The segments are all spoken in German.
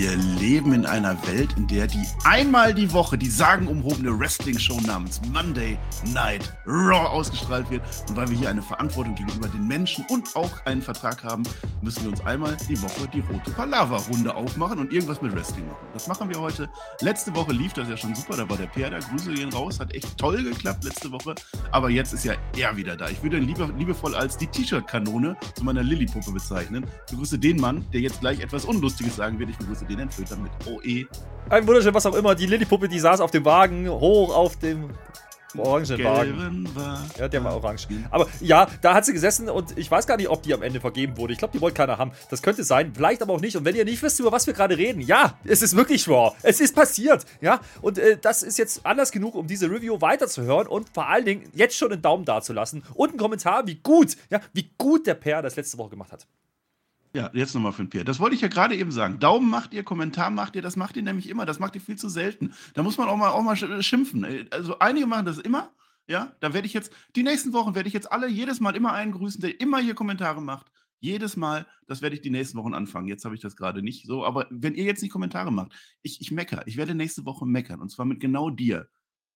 Wir leben in einer Welt, in der die einmal die Woche die sagenumhobene Wrestling-Show namens Monday Night Raw ausgestrahlt wird. Und weil wir hier eine Verantwortung gegenüber den Menschen und auch einen Vertrag haben, müssen wir uns einmal die Woche die rote Palava-Runde aufmachen und irgendwas mit Wrestling machen. Das machen wir heute. Letzte Woche lief das ja schon super, da war der Per da. Grüße gehen raus, hat echt toll geklappt letzte Woche. Aber jetzt ist ja er wieder da. Ich würde ihn lieber, liebevoll als die T-Shirt-Kanone zu meiner Lilly-Puppe bezeichnen. Ich begrüße den Mann, der jetzt gleich etwas Unlustiges sagen wird. Ich begrüße den Entfilter mit OE. Ein wunderschön, was auch immer. Die Lillipuppe, die saß auf dem Wagen, hoch auf dem Orangenwagen. Ja, der war orange. Aber ja, da hat sie gesessen und ich weiß gar nicht, ob die am Ende vergeben wurde. Ich glaube, die wollte keiner haben. Das könnte sein, vielleicht aber auch nicht. Und wenn ihr nicht wisst, über was wir gerade reden, ja, es ist wirklich Raw. Es ist passiert. Ja, und äh, das ist jetzt anders genug, um diese Review weiterzuhören und vor allen Dingen jetzt schon einen Daumen dazulassen und einen Kommentar, wie gut, ja, wie gut der Per das letzte Woche gemacht hat. Ja, jetzt nochmal für den Pierre. Das wollte ich ja gerade eben sagen. Daumen macht ihr, Kommentar macht ihr, das macht ihr nämlich immer. Das macht ihr viel zu selten. Da muss man auch mal, auch mal schimpfen. Also einige machen das immer. Ja, da werde ich jetzt, die nächsten Wochen werde ich jetzt alle jedes Mal immer einen grüßen, der immer hier Kommentare macht. Jedes Mal, das werde ich die nächsten Wochen anfangen. Jetzt habe ich das gerade nicht so, aber wenn ihr jetzt nicht Kommentare macht, ich, ich meckere. Ich werde nächste Woche meckern und zwar mit genau dir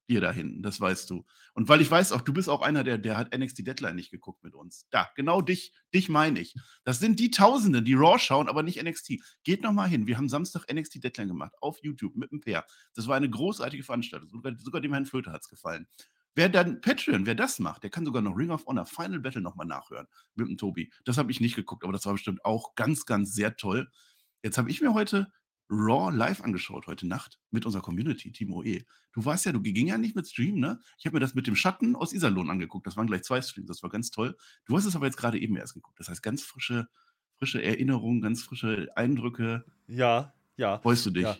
dir da hinten, das weißt du. Und weil ich weiß auch, du bist auch einer, der, der hat NXT Deadline nicht geguckt mit uns. Da, genau dich, dich meine ich. Das sind die Tausenden, die Raw schauen, aber nicht NXT. Geht nochmal hin. Wir haben Samstag NXT Deadline gemacht auf YouTube mit dem Pair. Das war eine großartige Veranstaltung. Sogar, sogar dem Herrn Flöter hat es gefallen. Wer dann Patreon, wer das macht, der kann sogar noch Ring of Honor Final Battle nochmal nachhören mit dem Tobi. Das habe ich nicht geguckt, aber das war bestimmt auch ganz, ganz sehr toll. Jetzt habe ich mir heute Raw live angeschaut heute Nacht mit unserer Community, Team OE. Du warst ja, du ging ja nicht mit Stream, ne? Ich habe mir das mit dem Schatten aus Iserlohn angeguckt. Das waren gleich zwei Streams, das war ganz toll. Du hast es aber jetzt gerade eben erst geguckt. Das heißt, ganz frische, frische Erinnerungen, ganz frische Eindrücke. Ja, ja. Freust du dich? Ja.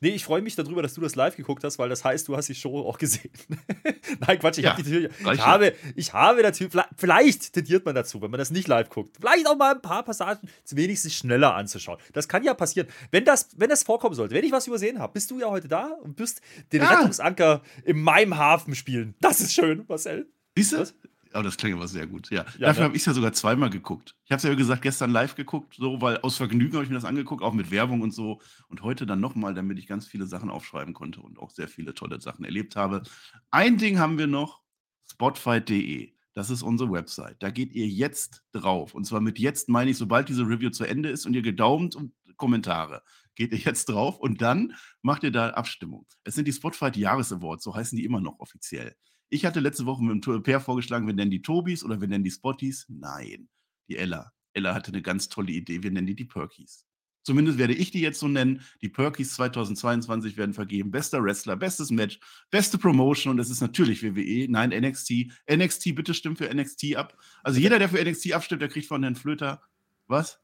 Nee, ich freue mich darüber, dass du das live geguckt hast, weil das heißt, du hast die Show auch gesehen. Nein, Quatsch, ich, ja, hab die, ich habe, ich habe natürlich, vielleicht tendiert man dazu, wenn man das nicht live guckt, vielleicht auch mal ein paar Passagen wenigstens schneller anzuschauen. Das kann ja passieren. Wenn das, wenn das vorkommen sollte, wenn ich was übersehen habe, bist du ja heute da und bist den ja. Rettungsanker in meinem Hafen spielen. Das ist schön, Marcel. Siehst du? Aber das klingt aber sehr gut, ja. ja Dafür ne? habe ich es ja sogar zweimal geguckt. Ich habe es ja, wie gesagt, gestern live geguckt, so, weil aus Vergnügen habe ich mir das angeguckt, auch mit Werbung und so. Und heute dann nochmal, damit ich ganz viele Sachen aufschreiben konnte und auch sehr viele tolle Sachen erlebt habe. Ein Ding haben wir noch: spotfight.de. Das ist unsere Website. Da geht ihr jetzt drauf. Und zwar mit jetzt meine ich, sobald diese Review zu Ende ist und ihr gedaumt und Kommentare. Geht ihr jetzt drauf und dann macht ihr da Abstimmung. Es sind die Spotfight Jahres Awards, so heißen die immer noch offiziell. Ich hatte letzte Woche mit dem Pair vorgeschlagen, wir nennen die Tobis oder wir nennen die Spotties. Nein, die Ella. Ella hatte eine ganz tolle Idee, wir nennen die die Perkies. Zumindest werde ich die jetzt so nennen. Die Perkies 2022 werden vergeben. Bester Wrestler, bestes Match, beste Promotion und es ist natürlich WWE, nein, NXT. NXT, bitte stimmt für NXT ab. Also jeder, der für NXT abstimmt, der kriegt von Herrn Flöter was?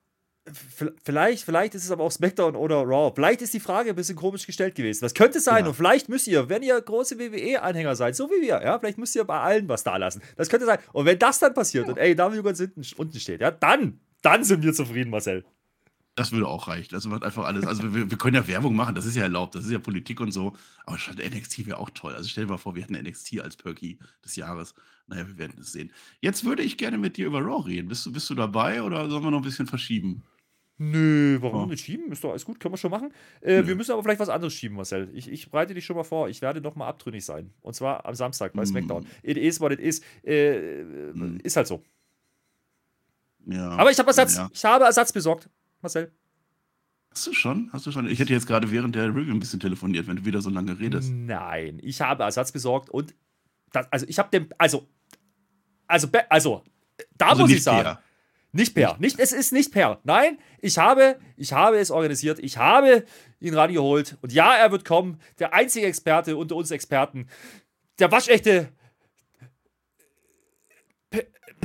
Vielleicht, vielleicht ist es aber auch SmackDown oder Raw. Vielleicht ist die Frage ein bisschen komisch gestellt gewesen. Das könnte sein. Ja. Und vielleicht müsst ihr, wenn ihr große WWE-Anhänger seid, so wie wir, ja, vielleicht müsst ihr bei allen was da lassen. Das könnte sein. Und wenn das dann passiert ja. und AEW ganz hinten, unten steht, ja, dann, dann sind wir zufrieden, Marcel. Das würde auch reichen. Das macht einfach alles. Also wir, wir, können ja Werbung machen, das ist ja erlaubt, das ist ja Politik und so. Aber NXT wäre auch toll. Also stell dir mal vor, wir hätten NXT als Perky des Jahres. Naja, wir werden es sehen. Jetzt würde ich gerne mit dir über Raw reden. Bist du, bist du dabei oder sollen wir noch ein bisschen verschieben? Nö, warum oh. nicht schieben? Ist doch alles gut, können wir schon machen. Äh, wir müssen aber vielleicht was anderes schieben, Marcel. Ich, ich bereite dich schon mal vor. Ich werde nochmal abtrünnig sein. Und zwar am Samstag bei mm. SmackDown. It is what it is. Äh, mm. Ist halt so. Ja. Aber ich habe Ersatz. Ja. Ich habe Ersatz besorgt, Marcel. Hast du schon? Hast du schon? Ich hätte jetzt gerade während der Review ein bisschen telefoniert, wenn du wieder so lange redest. Nein, ich habe Ersatz besorgt und das, also ich habe den, also, also, also, da also muss ich sagen. Mehr. Nicht per. Nicht, es ist nicht per. Nein, ich habe, ich habe es organisiert. Ich habe ihn rangeholt. Und ja, er wird kommen. Der einzige Experte unter uns Experten. Der waschechte.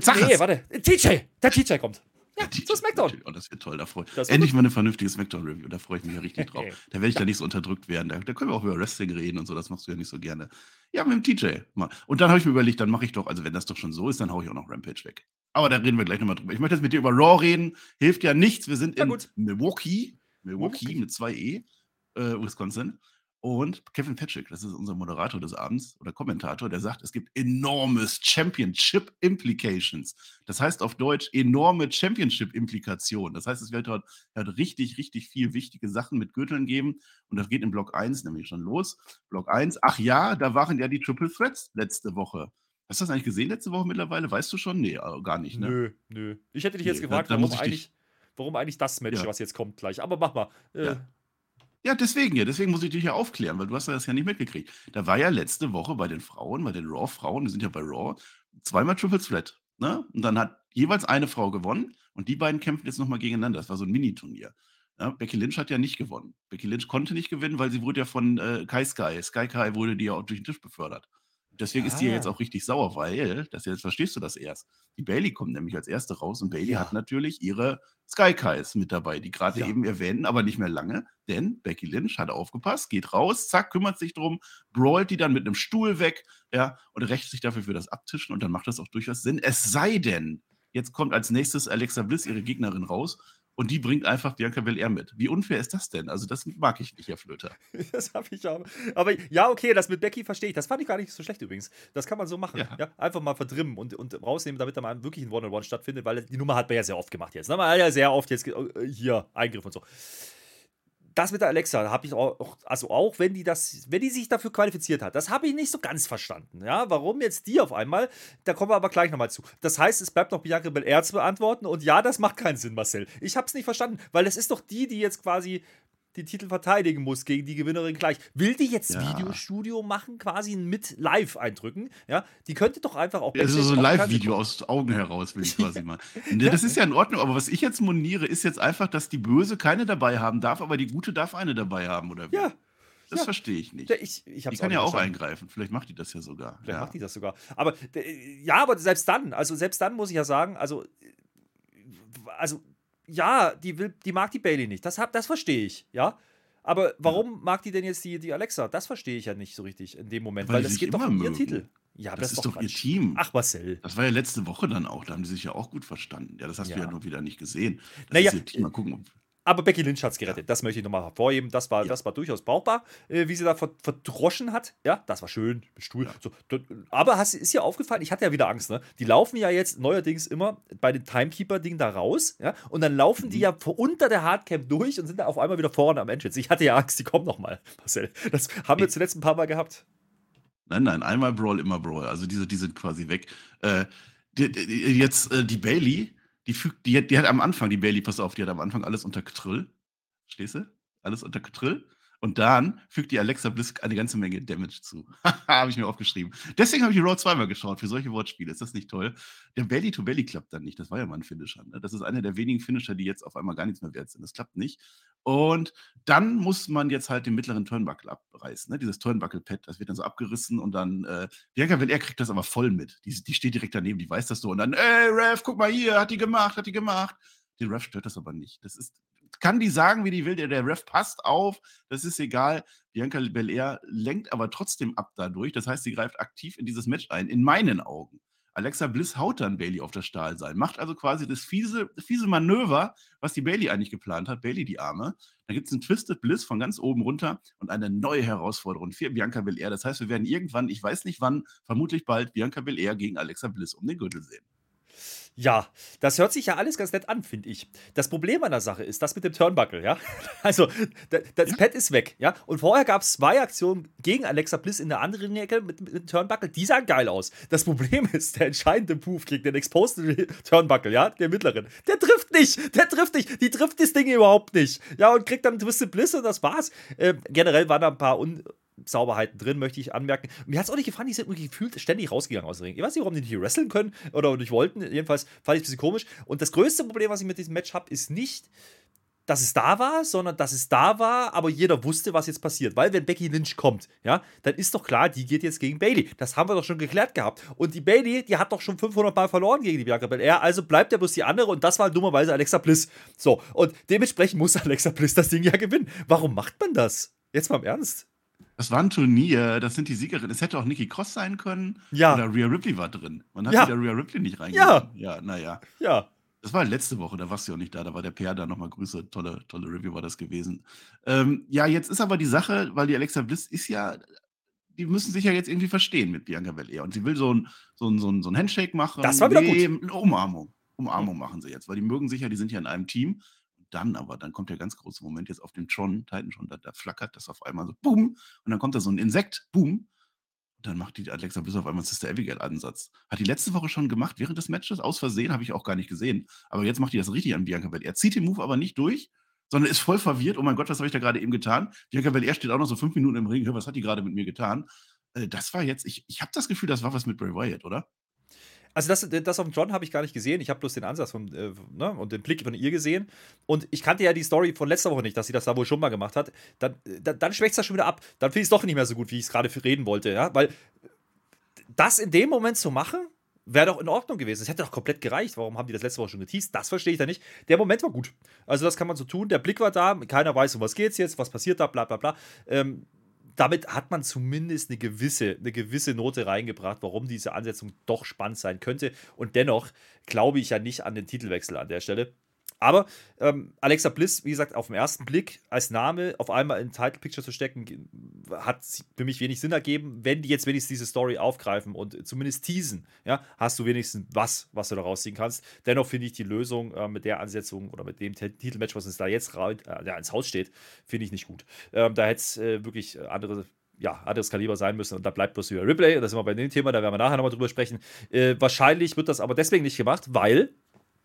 Sag nee, warte. TJ. Der TJ kommt. Ja, zu SmackDown. Oh, das wird toll. Da freu Endlich gut. mal eine vernünftige SmackDown-Review. Da freue ich mich ja richtig drauf. Da werde ich da nicht so unterdrückt werden. Da, da, können wir auch über Wrestling reden und so. Das machst du ja nicht so gerne. Ja, mit dem TJ. Mal. Und dann habe ich mir überlegt, dann mache ich doch, also wenn das doch schon so ist, dann haue ich auch noch Rampage weg. Aber da reden wir gleich nochmal drüber. Ich möchte jetzt mit dir über Raw reden. Hilft ja nichts. Wir sind in Milwaukee. Milwaukee, Milwaukee mit zwei E, äh, Wisconsin. Und Kevin Patrick, das ist unser Moderator des Abends oder Kommentator, der sagt, es gibt enormes Championship Implications. Das heißt auf Deutsch enorme Championship Implikationen. Das heißt, es wird dort halt richtig, richtig viel wichtige Sachen mit Gürteln geben. Und das geht in Block 1 nämlich schon los. Block 1, ach ja, da waren ja die Triple Threats letzte Woche. Hast du das eigentlich gesehen letzte Woche mittlerweile? Weißt du schon? Nee, äh, gar nicht, ne? Nö, nö. Ich hätte dich jetzt nee, gefragt, da, da warum, eigentlich, warum eigentlich das Match, ja. was jetzt kommt gleich. Aber mach mal. Äh, ja. Ja, deswegen ja. Deswegen muss ich dich ja aufklären, weil du hast das ja nicht mitgekriegt. Da war ja letzte Woche bei den Frauen, bei den Raw-Frauen, die sind ja bei Raw, zweimal Triple Threat. Ne? Und dann hat jeweils eine Frau gewonnen und die beiden kämpfen jetzt nochmal gegeneinander. Das war so ein Mini-Turnier. Ja, Becky Lynch hat ja nicht gewonnen. Becky Lynch konnte nicht gewinnen, weil sie wurde ja von äh, Kai Sky, Sky Kai wurde die ja auch durch den Tisch befördert. Deswegen ist die ja jetzt ah. auch richtig sauer, weil, das jetzt verstehst du das erst. Die Bailey kommt nämlich als erste raus und Bailey ja. hat natürlich ihre Sky Kais mit dabei, die gerade ja. eben erwähnen, aber nicht mehr lange, denn Becky Lynch hat aufgepasst, geht raus, zack, kümmert sich drum, brawlt die dann mit einem Stuhl weg, ja, und rächt sich dafür für das Abtischen und dann macht das auch durchaus Sinn. Es sei denn, jetzt kommt als nächstes Alexa Bliss, ihre Gegnerin, raus und die bringt einfach Bianca Belair mit. Wie unfair ist das denn? Also, das mag ich nicht, Herr Flöter. das habe ich auch. Aber ja, okay, das mit Becky verstehe ich. Das fand ich gar nicht so schlecht übrigens. Das kann man so machen. Ja. ja einfach mal verdrimmen und, und rausnehmen, damit da mal wirklich ein One-on-One stattfindet, weil die Nummer hat man ja sehr oft gemacht jetzt. Ne? Man hat ja sehr oft jetzt äh, hier Eingriff und so das mit der Alexa habe ich auch, also auch wenn die das, wenn die sich dafür qualifiziert hat, das habe ich nicht so ganz verstanden. Ja, warum jetzt die auf einmal? Da kommen wir aber gleich nochmal zu. Das heißt, es bleibt noch Bianca Belair zu beantworten und ja, das macht keinen Sinn, Marcel. Ich habe es nicht verstanden, weil es ist doch die, die jetzt quasi die Titel verteidigen muss gegen die Gewinnerin gleich. Will die jetzt ja. Videostudio machen, quasi mit Live eindrücken? Ja, die könnte doch einfach auch. Also so ein Live-Video aus Augen heraus, will ich quasi mal. Das ist ja in Ordnung, aber was ich jetzt moniere, ist jetzt einfach, dass die Böse keine dabei haben darf, aber die Gute darf eine dabei haben, oder wie? Ja. Das ja. verstehe ich nicht. Ich, ich die kann ja auch eingreifen. Vielleicht macht die das ja sogar. Vielleicht ja. macht die das sogar. Aber ja, aber selbst dann, also selbst dann muss ich ja sagen, also, also ja, die, will, die mag die Bailey nicht. Das, das verstehe ich, ja. Aber warum ja. mag die denn jetzt die, die Alexa? Das verstehe ich ja nicht so richtig in dem Moment, weil, weil das geht doch um ihren Titel. Ja, das, das ist, doch, doch ihr Team. Ach, Marcel. Das war ja letzte Woche dann auch. Da haben die sich ja auch gut verstanden. Ja, das hast ja. du ja nur wieder nicht gesehen. Das naja, ist ihr Team. Mal gucken, aber Becky Lynch hat es gerettet. Ja. Das möchte ich nochmal hervorheben. Das war, ja. das war durchaus brauchbar, äh, wie sie da verdroschen hat. Ja, das war schön. Stuhl. Ja. So, aber hast, ist dir aufgefallen, ich hatte ja wieder Angst, ne? Die laufen ja jetzt neuerdings immer bei den Timekeeper-Ding da raus, ja? Und dann laufen mhm. die ja unter der Hardcam durch und sind da auf einmal wieder vorne am Entrance. Ich hatte ja Angst, die kommen nochmal, Marcel. Das haben wir zuletzt ein paar Mal gehabt. Nein, nein, einmal Brawl, immer Brawl. Also diese, die sind quasi weg. Äh, die, die, jetzt äh, die Bailey die fügt, die, die hat am Anfang, die Bailey, pass auf, die hat am Anfang alles unter Control. Stehst du? Alles unter Control. Und dann fügt die Alexa Bliss eine ganze Menge Damage zu. habe ich mir aufgeschrieben. Deswegen habe ich die Raw zweimal geschaut, für solche Wortspiele. Ist das nicht toll? Der Belly-to-Belly klappt dann nicht. Das war ja mal ein Finisher. Ne? Das ist einer der wenigen Finisher, die jetzt auf einmal gar nichts mehr wert sind. Das klappt nicht. Und dann muss man jetzt halt den mittleren Turnbuckle abreißen. Ne? Dieses Turnbuckle-Pad, das wird dann so abgerissen und dann, äh, Bianca er kriegt das aber voll mit. Die, die steht direkt daneben, die weiß das so. Und dann, ey, Rev, guck mal hier, hat die gemacht, hat die gemacht. Den Rev stört das aber nicht. Das ist, kann die sagen, wie die will. Der, der Ref passt auf, das ist egal. Bianca Belair lenkt aber trotzdem ab dadurch. Das heißt, sie greift aktiv in dieses Match ein, in meinen Augen. Alexa Bliss haut dann Bailey auf das Stahlseil, macht also quasi das fiese, fiese Manöver, was die Bailey eigentlich geplant hat, Bailey die Arme. Dann gibt es einen Twisted Bliss von ganz oben runter und eine neue Herausforderung für Bianca Belair. Das heißt, wir werden irgendwann, ich weiß nicht wann, vermutlich bald Bianca Belair gegen Alexa Bliss um den Gürtel sehen. Ja, das hört sich ja alles ganz nett an, finde ich. Das Problem an der Sache ist das mit dem Turnbuckle, ja. Also, das ja. Pad ist weg, ja. Und vorher gab es zwei Aktionen gegen Alexa Bliss in der anderen Ecke mit, mit dem Turnbuckle. Die sahen geil aus. Das Problem ist, der entscheidende Move gegen den Exposed Turnbuckle, ja, der mittleren, der trifft nicht. Der trifft nicht. Die trifft das Ding überhaupt nicht. Ja, und kriegt dann Twisted Bliss und das war's. Äh, generell waren da ein paar un Sauberheiten drin, möchte ich anmerken. Mir hat es auch nicht gefallen, die sind gefühlt ständig rausgegangen aus dem Ring. Ich weiß nicht, warum die nicht hier wresteln können oder nicht wollten. Jedenfalls fand ich es ein bisschen komisch. Und das größte Problem, was ich mit diesem Match habe, ist nicht dass es da war, sondern dass es da war, aber jeder wusste, was jetzt passiert. Weil wenn Becky Lynch kommt, ja, dann ist doch klar, die geht jetzt gegen Bailey. Das haben wir doch schon geklärt gehabt. Und die Bailey, die hat doch schon 500 Mal verloren gegen die Bianca Belair. Also bleibt ja bloß die andere und das war dummerweise Alexa Bliss. So, und dementsprechend muss Alexa Bliss das Ding ja gewinnen. Warum macht man das? Jetzt mal im Ernst. Das war ein Turnier, das sind die Siegerinnen. Es hätte auch Nikki Cross sein können. Ja. Oder Rhea Ripley war drin. Man hat Ja. wieder Rhea Ripley nicht reingegeben. Ja. Ja, naja. Ja. Das war letzte Woche, da warst du ja auch nicht da, da war der PR da nochmal Grüße, tolle, tolle Review war das gewesen. Ähm, ja, jetzt ist aber die Sache, weil die Alexa Bliss ist ja, die müssen sich ja jetzt irgendwie verstehen mit Bianca Belair und sie will so ein, so ein, so ein, so ein Handshake machen. Das war wieder gut. eine Umarmung. Umarmung machen sie jetzt, weil die mögen sich ja, die sind ja in einem Team. Dann aber, dann kommt der ganz große Moment jetzt auf dem Tron, Titan schon, da, da flackert das auf einmal so, boom, und dann kommt da so ein Insekt, boom, und dann macht die Alexa Bliss auf einmal Sister Abigail-Ansatz. Hat die letzte Woche schon gemacht, während des Matches, aus Versehen, habe ich auch gar nicht gesehen. Aber jetzt macht die das richtig an Bianca Belair. Er zieht den Move aber nicht durch, sondern ist voll verwirrt. Oh mein Gott, was habe ich da gerade eben getan? Bianca Belair steht auch noch so fünf Minuten im Ring. Was hat die gerade mit mir getan? Äh, Das war jetzt, ich, ich habe das Gefühl, das war was mit Bray Wyatt, oder? Also das, das auf dem John habe ich gar nicht gesehen. Ich habe bloß den Ansatz von, äh, ne, und den Blick von ihr gesehen. Und ich kannte ja die Story von letzter Woche nicht, dass sie das da wohl schon mal gemacht hat. Dann, dann, dann schwächt es das schon wieder ab. Dann finde ich es doch nicht mehr so gut, wie ich es gerade reden wollte. Ja? Weil das in dem Moment zu machen, wäre doch in Ordnung gewesen. Es hätte doch komplett gereicht. Warum haben die das letzte Woche schon geteased? Das verstehe ich da nicht. Der Moment war gut. Also das kann man so tun. Der Blick war da. Keiner weiß, um was geht's jetzt, was passiert da, bla bla bla. Ähm, damit hat man zumindest eine gewisse, eine gewisse Note reingebracht, warum diese Ansetzung doch spannend sein könnte. Und dennoch glaube ich ja nicht an den Titelwechsel an der Stelle. Aber ähm, Alexa Bliss, wie gesagt, auf den ersten Blick als Name auf einmal in Title Picture zu stecken, hat für mich wenig Sinn ergeben. Wenn die jetzt wenigstens diese Story aufgreifen und zumindest teasen, ja, hast du wenigstens was, was du da rausziehen kannst. Dennoch finde ich die Lösung äh, mit der Ansetzung oder mit dem Titelmatch, was uns da jetzt äh, ja, ins Haus steht, finde ich nicht gut. Ähm, da hätte es äh, wirklich andere ja, anderes Kaliber sein müssen und da bleibt bloß wieder Replay. Da sind wir bei dem Thema, da werden wir nachher nochmal drüber sprechen. Äh, wahrscheinlich wird das aber deswegen nicht gemacht, weil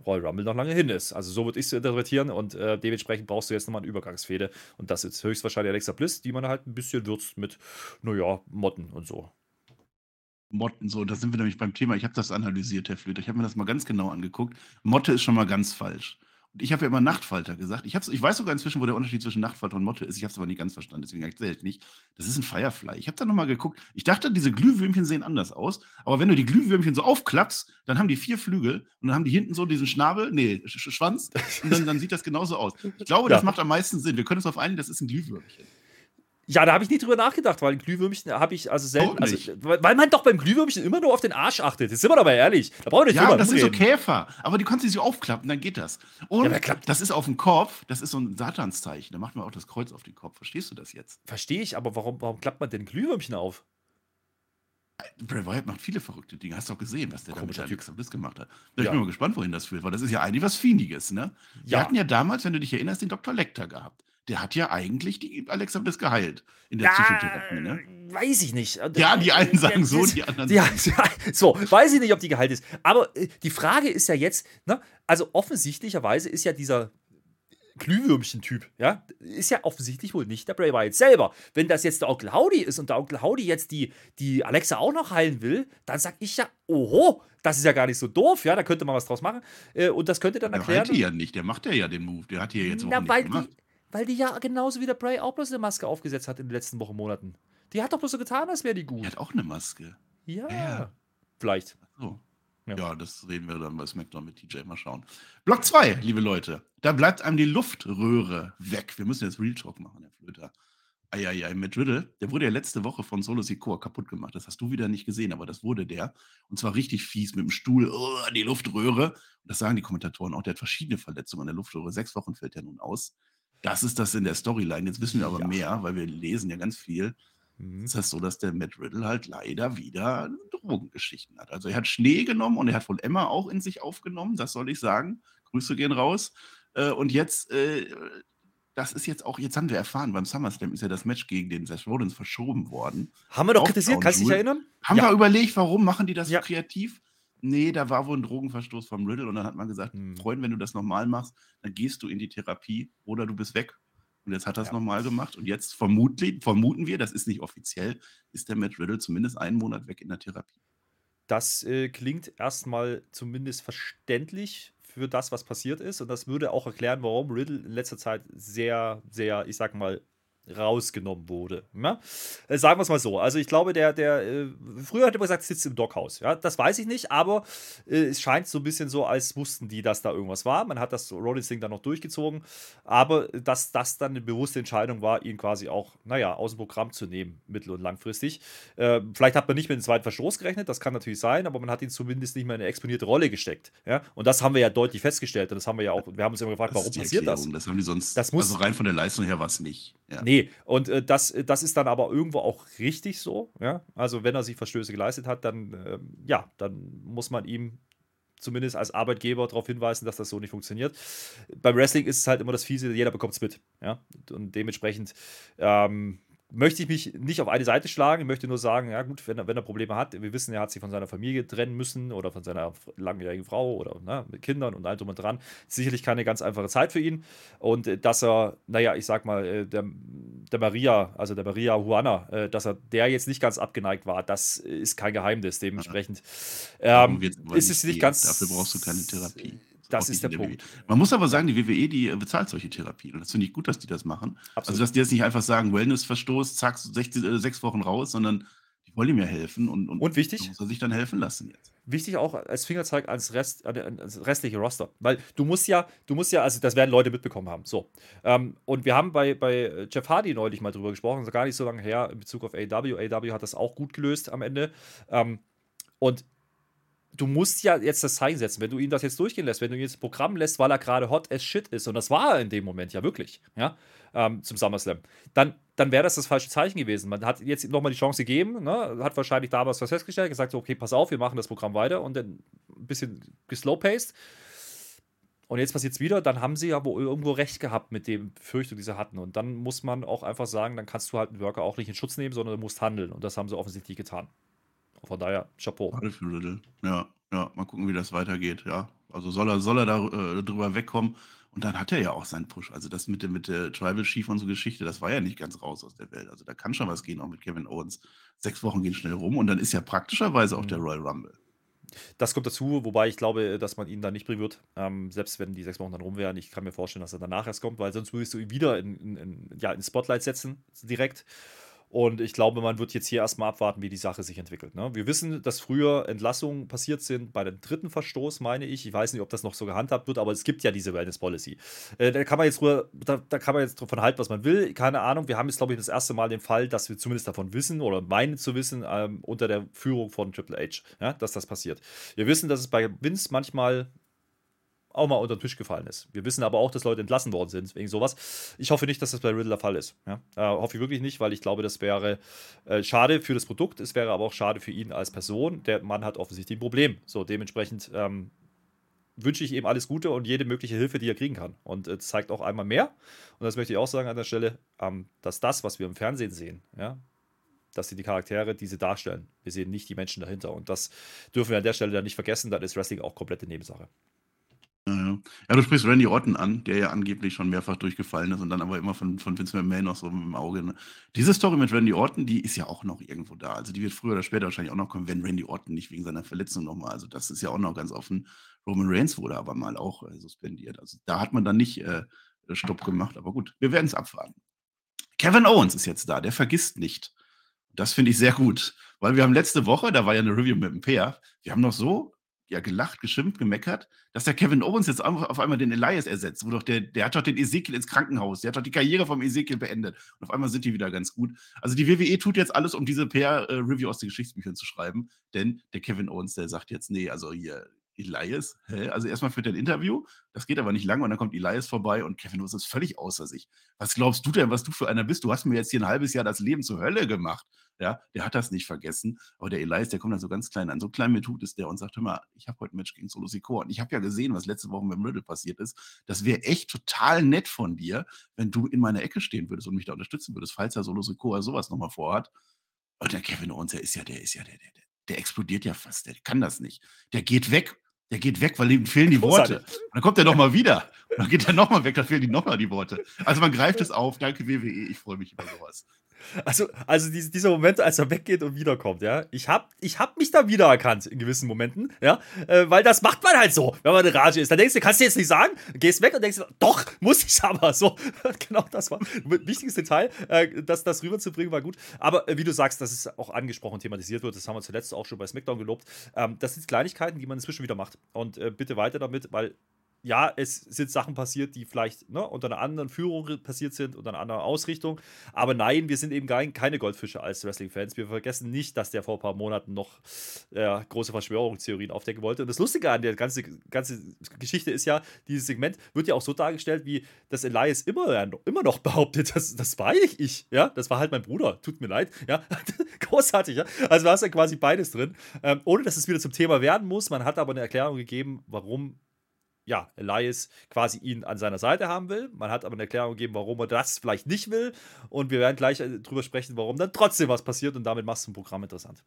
Royal Rumble noch lange hin ist. Also so würde ich es interpretieren und äh, dementsprechend brauchst du jetzt nochmal eine Übergangsfehde und das ist höchstwahrscheinlich Alexa Bliss, die man halt ein bisschen würzt mit, naja, Motten und so. Motten, so, da sind wir nämlich beim Thema. Ich habe das analysiert, Herr Flöter. Ich habe mir das mal ganz genau angeguckt. Motte ist schon mal ganz falsch. Und ich habe ja immer Nachtfalter gesagt. Ich, hab's, ich weiß sogar inzwischen, wo der Unterschied zwischen Nachtfalter und Motte ist. Ich habe es aber nicht ganz verstanden, deswegen erzähle ich nicht. Das ist ein Firefly. Ich habe da nochmal geguckt. Ich dachte, diese Glühwürmchen sehen anders aus. Aber wenn du die Glühwürmchen so aufklappst, dann haben die vier Flügel und dann haben die hinten so diesen Schnabel, nee, Sch Sch- Schwanz. Und dann, dann sieht das genauso aus. Ich glaube, das Ja. macht am meisten Sinn. Wir können uns darauf einigen, das ist ein Glühwürmchen. Ja, da habe ich nie drüber nachgedacht, weil Glühwürmchen habe ich also selten. Also, weil man doch beim Glühwürmchen immer nur auf den Arsch achtet. Jetzt sind wir doch mal ehrlich. Da brauchen wir nicht Ja, drüber das sind so. Käfer. Aber die kannst du so aufklappen, dann geht das. Und Ja, das ist auf dem Kopf, das ist so ein Satanszeichen. Da macht man auch das Kreuz auf den Kopf. Verstehst du das jetzt? Verstehe ich, aber warum, warum klappt man denn Glühwürmchen auf? Bray Wyatt macht viele verrückte Dinge. Hast du auch gesehen, was der da mit. Alexa Bliss gemacht hat. Da Ja. Ich bin mal gespannt, wohin das führt, weil das ist ja eigentlich was Fieniges, ne? Wir Ja. hatten ja damals, wenn du dich erinnerst, den Dr. Lecter gehabt. Der hat ja eigentlich die Alexa Bliss geheilt in der Psychotherapie, ne? Weiß ich nicht. Ja, die einen sagen so, die anderen Ja, ja, so, weiß ich nicht, ob die geheilt ist. Aber äh, die Frage ist ja jetzt, ne, also offensichtlicherweise ist ja dieser Glühwürmchen-Typ, ja, ist ja offensichtlich wohl nicht der Bray Wyatt selber. Wenn das jetzt der Onkel Howdy ist und der Onkel Howdy jetzt die, die Alexa auch noch heilen will, dann sag ich ja, oho, das ist ja gar nicht so doof, ja, da könnte man was draus machen. Äh, und das könnte dann Der erklären. heilt die ja nicht, der macht ja ja den Move. Der hat hier jetzt auch Na, nicht gemacht. die, weil die ja genauso wie der Bray auch bloß eine Maske aufgesetzt hat in den letzten Wochen, Monaten. Die hat doch bloß so getan, als wäre die gut. Der hat auch eine Maske. Ja. Ja. Vielleicht. So. Ja. Ja. das reden wir dann bei SmackDown mit TJ mal schauen. Block 2, liebe Leute. Da bleibt einem die Luftröhre weg. Wir müssen jetzt Real Talk machen, Herr Flöter. Eieiei, Matt Riddle, der wurde ja letzte Woche von Solo Sikoa kaputt gemacht. Das hast du wieder nicht gesehen, aber das wurde der. Und zwar richtig fies mit dem Stuhl, oh, die Luftröhre. Und das sagen die Kommentatoren auch. Der hat verschiedene Verletzungen an der Luftröhre. Sechs Wochen fällt er nun aus. Das ist das in der Storyline. Jetzt wissen wir aber Ja. mehr, weil wir lesen ja ganz viel Mhm. ist das so, dass der Matt Riddle halt leider wieder Drogengeschichten hat. Also er hat Schnee genommen und er hat wohl Emma auch in sich aufgenommen, das soll ich sagen. Grüße gehen raus. Äh, und jetzt, äh, das ist jetzt auch, jetzt haben wir erfahren, beim SummerSlam ist ja das Match gegen den Seth Rollins verschoben worden. Haben wir doch Auch kritisiert, kannst du dich erinnern? Haben Ja. wir überlegt, warum machen die das Ja. so kreativ? Nee, da war wohl ein Drogenverstoß vom Riddle und dann hat man gesagt, Hm. Freund, wenn du das nochmal machst, dann gehst du in die Therapie oder du bist weg. Und jetzt hat er es Ja. nochmal gemacht und jetzt vermutlich, vermuten wir, das ist nicht offiziell, ist der Matt Riddle zumindest einen Monat weg in der Therapie. Das äh, klingt erstmal zumindest verständlich für das, was passiert ist. Und das würde auch erklären, warum Riddle in letzter Zeit sehr, sehr, ich sag mal, rausgenommen wurde. Ja? Äh, sagen wir es mal so. Also ich glaube, der, der, äh, früher hat er gesagt, sitzt im Dockhaus. Ja? Das weiß ich nicht, aber äh, es scheint so ein bisschen so, als wussten die, dass da irgendwas war. Man hat das Rollins-Ding dann noch durchgezogen, aber dass das dann eine bewusste Entscheidung war, ihn quasi auch, naja, aus dem Programm zu nehmen, mittel- und langfristig. Äh, vielleicht hat man nicht mit dem zweiten Verstoß gerechnet, das kann natürlich sein, aber man hat ihn zumindest nicht mehr in eine exponierte Rolle gesteckt. Ja? Und das haben wir ja deutlich festgestellt und das haben wir ja auch, wir haben uns immer gefragt, das warum passiert das? Das haben die sonst, das muss, also rein von der Leistung her war es nicht. Ja. Nee, und äh, das, das ist dann aber irgendwo auch richtig so. Ja? Also, wenn er sich Verstöße geleistet hat, dann, äh, ja, dann muss man ihm zumindest als Arbeitgeber darauf hinweisen, dass das so nicht funktioniert. Beim Wrestling ist es halt immer das Fiese, jeder bekommt es mit. Ja? Und dementsprechend ähm, möchte ich mich nicht auf eine Seite schlagen. Ich möchte nur sagen, ja gut, wenn er, wenn er Probleme hat, wir wissen, er hat sich von seiner Familie trennen müssen oder von seiner langjährigen Frau oder ne, mit Kindern und all drum und dran. Sicherlich keine ganz einfache Zeit für ihn. Und äh, dass er, naja, ich sag mal, äh, der, der Maria, also der Maria Juana, äh, dass er der jetzt nicht ganz abgeneigt war, das ist kein Geheimnis. Dementsprechend ähm, ist es nicht ganz. Dafür brauchst du keine Therapie. Das ist der Punkt. WWE. Man muss aber sagen, die WWE, die bezahlt solche Therapien. Und das finde ich gut, dass die das machen. Absolut. Also, dass die jetzt nicht einfach sagen, Wellness-Verstoß, zack, 16, äh, sechs Wochen raus, sondern die wollen ihm ja helfen. Und, und, und wichtig. Muss er sich dann helfen lassen jetzt. Wichtig auch als Fingerzeig ans, Rest, ans restliche Roster. Weil du musst ja, du musst ja, also das werden Leute mitbekommen haben. So. Ähm, und wir haben bei, bei Jeff Hardy neulich mal drüber gesprochen, also gar nicht so lange her in Bezug auf AW. AW hat das auch gut gelöst am Ende. Ähm, und du musst ja jetzt das Zeichen setzen, wenn du ihn das jetzt durchgehen lässt, wenn du ihn jetzt Programm lässt, weil er gerade hot as shit ist, und das war er in dem Moment ja wirklich, ja, ähm, zum SummerSlam, dann, dann wäre das das falsche Zeichen gewesen. Man hat jetzt nochmal die Chance gegeben, ne, hat wahrscheinlich damals was festgestellt, gesagt, okay, pass auf, wir machen das Programm weiter und dann ein bisschen geslowpaced. Und jetzt passiert es wieder, dann haben sie ja wohl irgendwo recht gehabt mit dem Befürchtung, die sie hatten. Und dann muss man auch einfach sagen, dann kannst du halt einen Worker auch nicht in Schutz nehmen, sondern du musst handeln. Und das haben sie offensichtlich getan. Von daher, Chapeau. Ja, ja, mal gucken, wie das weitergeht. Ja, also soll er, soll er da äh, drüber wegkommen. Und dann hat er ja auch seinen Push. Also das mit, der, mit der Tribal Chief und so Geschichte, das war ja nicht ganz raus aus der Welt. Also da kann schon was gehen, auch mit Kevin Owens. Sechs Wochen gehen schnell rum und dann ist ja praktischerweise auch der mhm. Royal Rumble. Das kommt dazu, wobei ich glaube, dass man ihn dann nicht bringen wird, ähm, selbst wenn die sechs Wochen dann rum wären. Ich kann mir vorstellen, dass er danach erst kommt, weil sonst würdest du ihn wieder in, in, in ja, in Spotlight setzen, direkt. Und ich glaube, man wird jetzt hier erstmal abwarten, wie die Sache sich entwickelt. Ne? Wir wissen, dass früher Entlassungen passiert sind bei dem dritten Verstoß, meine ich. Ich weiß nicht, ob das noch so gehandhabt wird, aber es gibt ja diese Wellness Policy. Äh, da kann man jetzt früher, da, da, kann man jetzt davon halten, was man will. Keine Ahnung. Wir haben jetzt, glaube ich, das erste Mal den Fall, dass wir zumindest davon wissen oder meinen zu wissen, ähm, unter der Führung von Triple H, ja, dass das passiert. Wir wissen, dass es bei Vince manchmal auch mal unter den Tisch gefallen ist. Wir wissen aber auch, dass Leute entlassen worden sind wegen sowas. Ich hoffe nicht, dass das bei Riddle der Fall ist. Ja? Äh, hoffe ich wirklich nicht, weil ich glaube, das wäre äh, schade für das Produkt. Es wäre aber auch schade für ihn als Person. Der Mann hat offensichtlich ein Problem. So, dementsprechend ähm, wünsche ich ihm alles Gute und jede mögliche Hilfe, die er kriegen kann. Und es äh, zeigt auch einmal mehr, und das möchte ich auch sagen an der Stelle, ähm, dass das, was wir im Fernsehen sehen, ja, dass sie die Charaktere diese darstellen. Wir sehen nicht die Menschen dahinter. Und das dürfen wir an der Stelle dann nicht vergessen. Dann ist Wrestling auch komplette Nebensache. Ja, du sprichst Randy Orton an, der ja angeblich schon mehrfach durchgefallen ist und dann aber immer von, von Vince McMahon noch so im Auge. Ne? Diese Story mit Randy Orton, die ist ja auch noch irgendwo da. Also die wird früher oder später wahrscheinlich auch noch kommen, wenn Randy Orton nicht wegen seiner Verletzung nochmal. Also das ist ja auch noch ganz offen. Roman Reigns wurde aber mal auch äh, suspendiert. Also da hat man dann nicht äh, Stopp gemacht. Aber gut, wir werden es abfahren. Kevin Owens ist jetzt da, der vergisst nicht. Das finde ich sehr gut, weil wir haben letzte Woche, da war ja eine Review mit dem Peer, wir haben noch so ja gelacht, geschimpft, gemeckert, dass der Kevin Owens jetzt auf einmal den Elias ersetzt, wo doch der, der hat doch den Ezekiel ins Krankenhaus, der hat doch die Karriere vom Ezekiel beendet. Und auf einmal sind die wieder ganz gut. Also die WWE tut jetzt alles, um diese PR-Review aus den Geschichtsbüchern zu schreiben, denn der Kevin Owens, der sagt jetzt, nee, also hier, Elias, hä? also erstmal führt er ein Interview, das geht aber nicht lange und dann kommt Elias vorbei und Kevin Owens ist völlig außer sich. Was glaubst du denn, was du für einer bist? Du hast mir jetzt hier ein halbes Jahr das Leben zur Hölle gemacht. Ja, der hat das nicht vergessen. Aber der Elias, der kommt dann so ganz klein an. So klein mir tut es der und sagt, hör mal, ich habe heute ein Match gegen Solo Sikoa. Und ich habe ja gesehen, was letzte Woche mit Riddle passiert ist. Das wäre echt total nett von dir, wenn du in meiner Ecke stehen würdest und mich da unterstützen würdest, falls der Solo Sikoa sowas nochmal vorhat. Und der Kevin Owens, der ist ja, der ist ja, der, der, der explodiert ja fast. Der kann das nicht. Der geht weg der geht weg, weil ihm fehlen die Worte. Und dann kommt er nochmal wieder. Und dann geht er nochmal weg, dann fehlen ihm nochmal die Worte. Also man greift es auf. Danke, WWE. Ich freue mich über sowas. Also, also diese, dieser Moment, als er weggeht und wiederkommt, ja. Ich hab, ich hab mich da wiedererkannt in gewissen Momenten, ja. Äh, weil das macht man halt so, wenn man eine Rage ist. Dann denkst du, kannst du jetzt nicht sagen, gehst weg und denkst, doch, muss ich aber. So, genau das war wichtiges Detail, äh, das, das rüberzubringen, war gut. Aber äh, wie du sagst, das ist auch angesprochen, thematisiert wird, das haben wir zuletzt auch schon bei SmackDown gelobt. Ähm, das sind Kleinigkeiten, die man inzwischen wieder macht. Und äh, bitte weiter damit, weil ja, es sind Sachen passiert, die vielleicht ne, unter einer anderen Führung passiert sind, unter einer anderen Ausrichtung. Aber nein, wir sind eben kein, keine Goldfische als Wrestling-Fans. Wir vergessen nicht, dass der vor ein paar Monaten noch äh, große Verschwörungstheorien aufdecken wollte. Und das Lustige an der ganzen ganze Geschichte ist ja, dieses Segment wird ja auch so dargestellt, wie das Elias immer, immer noch behauptet, das, das war ich, ich. Ja, das war halt mein Bruder. Tut mir leid. Ja, großartig. Ja? Also du hast ja quasi beides drin. Ähm, ohne dass es wieder zum Thema werden muss. Man hat aber eine Erklärung gegeben, warum ja, Elias quasi ihn an seiner Seite haben will. Man hat aber eine Erklärung gegeben, warum er das vielleicht nicht will. Und wir werden gleich äh, drüber sprechen, warum dann trotzdem was passiert. Und damit machst du ein Programm interessant.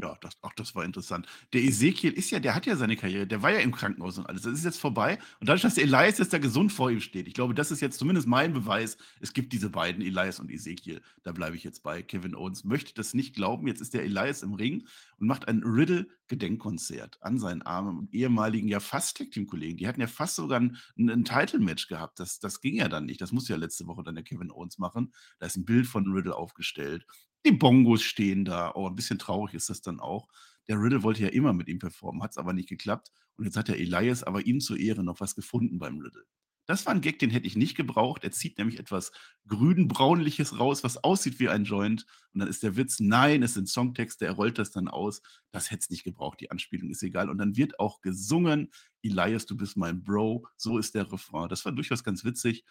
Ja, das, auch das war interessant. Der Ezekiel ist ja, der hat ja seine Karriere, der war ja im Krankenhaus und alles. Das ist jetzt vorbei. Und dadurch, dass der Elias jetzt da gesund vor ihm steht, ich glaube, das ist jetzt zumindest mein Beweis, es gibt diese beiden, Elias und Ezekiel. Da bleibe ich jetzt bei. Kevin Owens möchte das nicht glauben. Jetzt ist der Elias im Ring und macht ein Riddle-Gedenkkonzert an seinen armen und ehemaligen, ja fast Tag-Team-Kollegen. Die hatten ja fast sogar ein, ein Title-Match gehabt. Das, das ging ja dann nicht. Das musste ja letzte Woche dann der Kevin Owens machen. Da ist ein Bild von Riddle aufgestellt. Die Bongos stehen da. Oh, ein bisschen traurig ist das dann auch. Der Riddle wollte ja immer mit ihm performen, hat es aber nicht geklappt. Und jetzt hat der Elias aber ihm zur Ehre noch was gefunden beim Riddle. Das war ein Gag, den hätte ich nicht gebraucht. Er zieht nämlich etwas grün-braunliches raus, was aussieht wie ein Joint. Und dann ist der Witz, nein, es sind Songtexte, er rollt das dann aus. Das hätte es nicht gebraucht, die Anspielung ist egal. Und dann wird auch gesungen, Elias, du bist mein Bro. So ist der Refrain. Das war durchaus ganz witzig.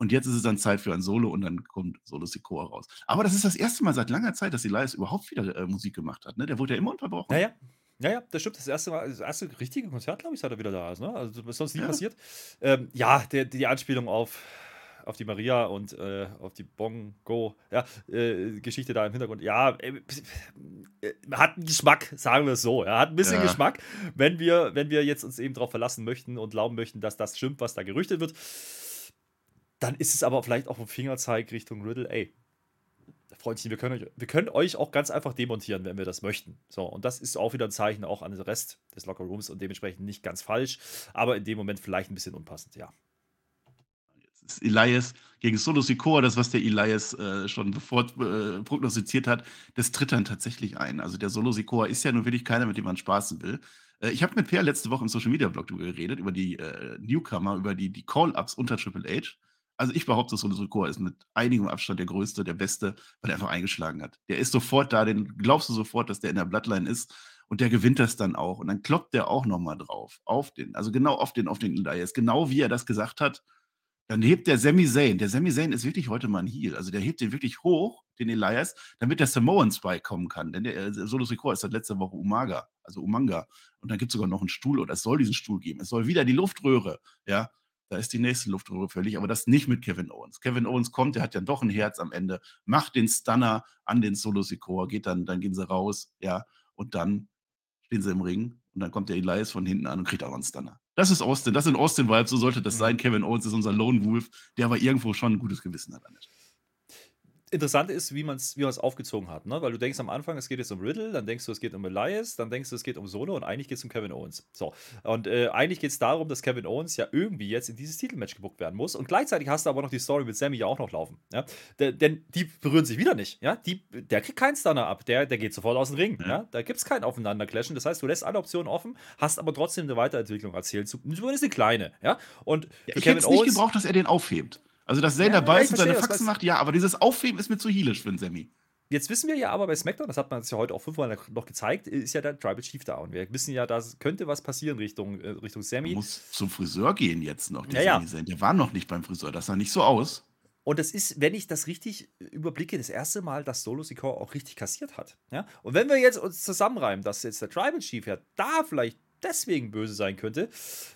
Und jetzt ist es dann Zeit für ein Solo und dann kommt Solo Sikoa raus. Aber das ist das erste Mal seit langer Zeit, dass Elias überhaupt wieder äh, Musik gemacht hat. Ne? Der wurde ja immer unterbrochen. Ja, ja. Ja, das stimmt. Das erste Mal, das erste richtige Konzert, glaube ich, seit er wieder da ist. Ne? Also, was sonst nie ja. passiert. Ähm, ja, der, die Anspielung auf, auf die Maria und äh, auf die Bongo, ja, äh, Geschichte da im Hintergrund. Ja, äh, äh hat einen Geschmack, sagen wir es so. Ja, hat ein bisschen ja. Geschmack, wenn wir, wenn wir jetzt uns eben darauf verlassen möchten und glauben möchten, dass das stimmt, was da gerüchtet wird. Dann ist es aber vielleicht auch ein Fingerzeig Richtung Riddle, ey, Freundchen, wir können, euch, wir können euch auch ganz einfach demontieren, wenn wir das möchten. So, und das ist auch wieder ein Zeichen auch an den Rest des Locker Rooms und dementsprechend nicht ganz falsch, aber in dem Moment vielleicht ein bisschen unpassend, ja. Elias gegen Solo Sikoa, das, was der Elias äh, schon bevor äh, prognostiziert hat, das tritt dann tatsächlich ein. Also der Solo Sikoa ist ja nun wirklich keiner, mit dem man spaßen will. Äh, ich habe mit Per letzte Woche im Social Media Blog darüber geredet, über die äh, Newcomer, über die, die Call-Ups unter Triple H also ich behaupte, Solo Sikoa ist mit einigem Abstand der größte, der beste, weil er einfach eingeschlagen hat. Der ist sofort da, den glaubst du sofort, dass der in der Bloodline ist und der gewinnt das dann auch. Und dann kloppt der auch nochmal drauf, auf den, also genau auf den, auf den Elias, genau wie er das gesagt hat. Dann hebt der Sami Zayn, der Sami Zayn ist wirklich heute mal ein Heal, also der hebt den wirklich hoch, den Elias, damit der Samoan Spike kommen kann. Denn der äh, Solo Sikoa ist seit letzter Woche Umaga, also Umanga. Und dann gibt es sogar noch einen Stuhl oder es soll diesen Stuhl geben. Es soll wieder die Luftröhre, ja. Da ist die nächste Luftröhre fällig, aber das nicht mit Kevin Owens. Kevin Owens kommt, der hat ja doch ein Herz am Ende, macht den Stunner an den Solo Sikoa, geht dann, dann gehen sie raus, ja, und dann stehen sie im Ring und dann kommt der Elias von hinten an und kriegt auch einen Stunner. Das ist Austin, das sind Austin-Vibes, so sollte das mhm. sein. Kevin Owens ist unser Lone Wolf, der aber irgendwo schon ein gutes Gewissen hat an der Stelle interessant ist, wie man es wie aufgezogen hat, ne? Weil du denkst am Anfang, es geht jetzt um Riddle, dann denkst du, es geht um Elias, dann denkst du, es geht um Solo und eigentlich geht es um Kevin Owens. So. Und äh, eigentlich geht es darum, dass Kevin Owens ja irgendwie jetzt in dieses Titelmatch gebuckt werden muss. Und gleichzeitig hast du aber noch die Story mit Sammy ja auch noch laufen. Ja? D denn die berühren sich wieder nicht. Ja? Die, der kriegt keinen Stunner ab, der, der geht sofort aus dem Ring. Ja? ja? Da gibt es kein Aufeinanderclashen. Das heißt, du lässt alle Optionen offen, hast aber trotzdem eine Weiterentwicklung erzählt. Zumindest eine kleine. Ja? Und ja, ich hätte es nicht gebraucht, dass er den aufhebt. Also, dass Zane ja, dabei ist und seine Faxen macht, ja, aber dieses Aufheben ist mir zu heelisch für einen Sammy. Jetzt wissen wir ja aber bei SmackDown, das hat man jetzt ja heute auch fünfmal noch gezeigt, ist ja der Tribal Chief da. Und wir wissen ja, da könnte was passieren Richtung, äh, Richtung Sammy. muss zum Friseur gehen jetzt noch, der ja, ja. Der war noch nicht beim Friseur, das sah nicht so aus. Und das ist, wenn ich das richtig überblicke, das erste Mal, dass Solo Sikoa auch richtig kassiert hat. Ja? Und wenn wir jetzt uns zusammenreimen, dass jetzt der Tribal Chief ja da vielleicht deswegen böse sein könnte,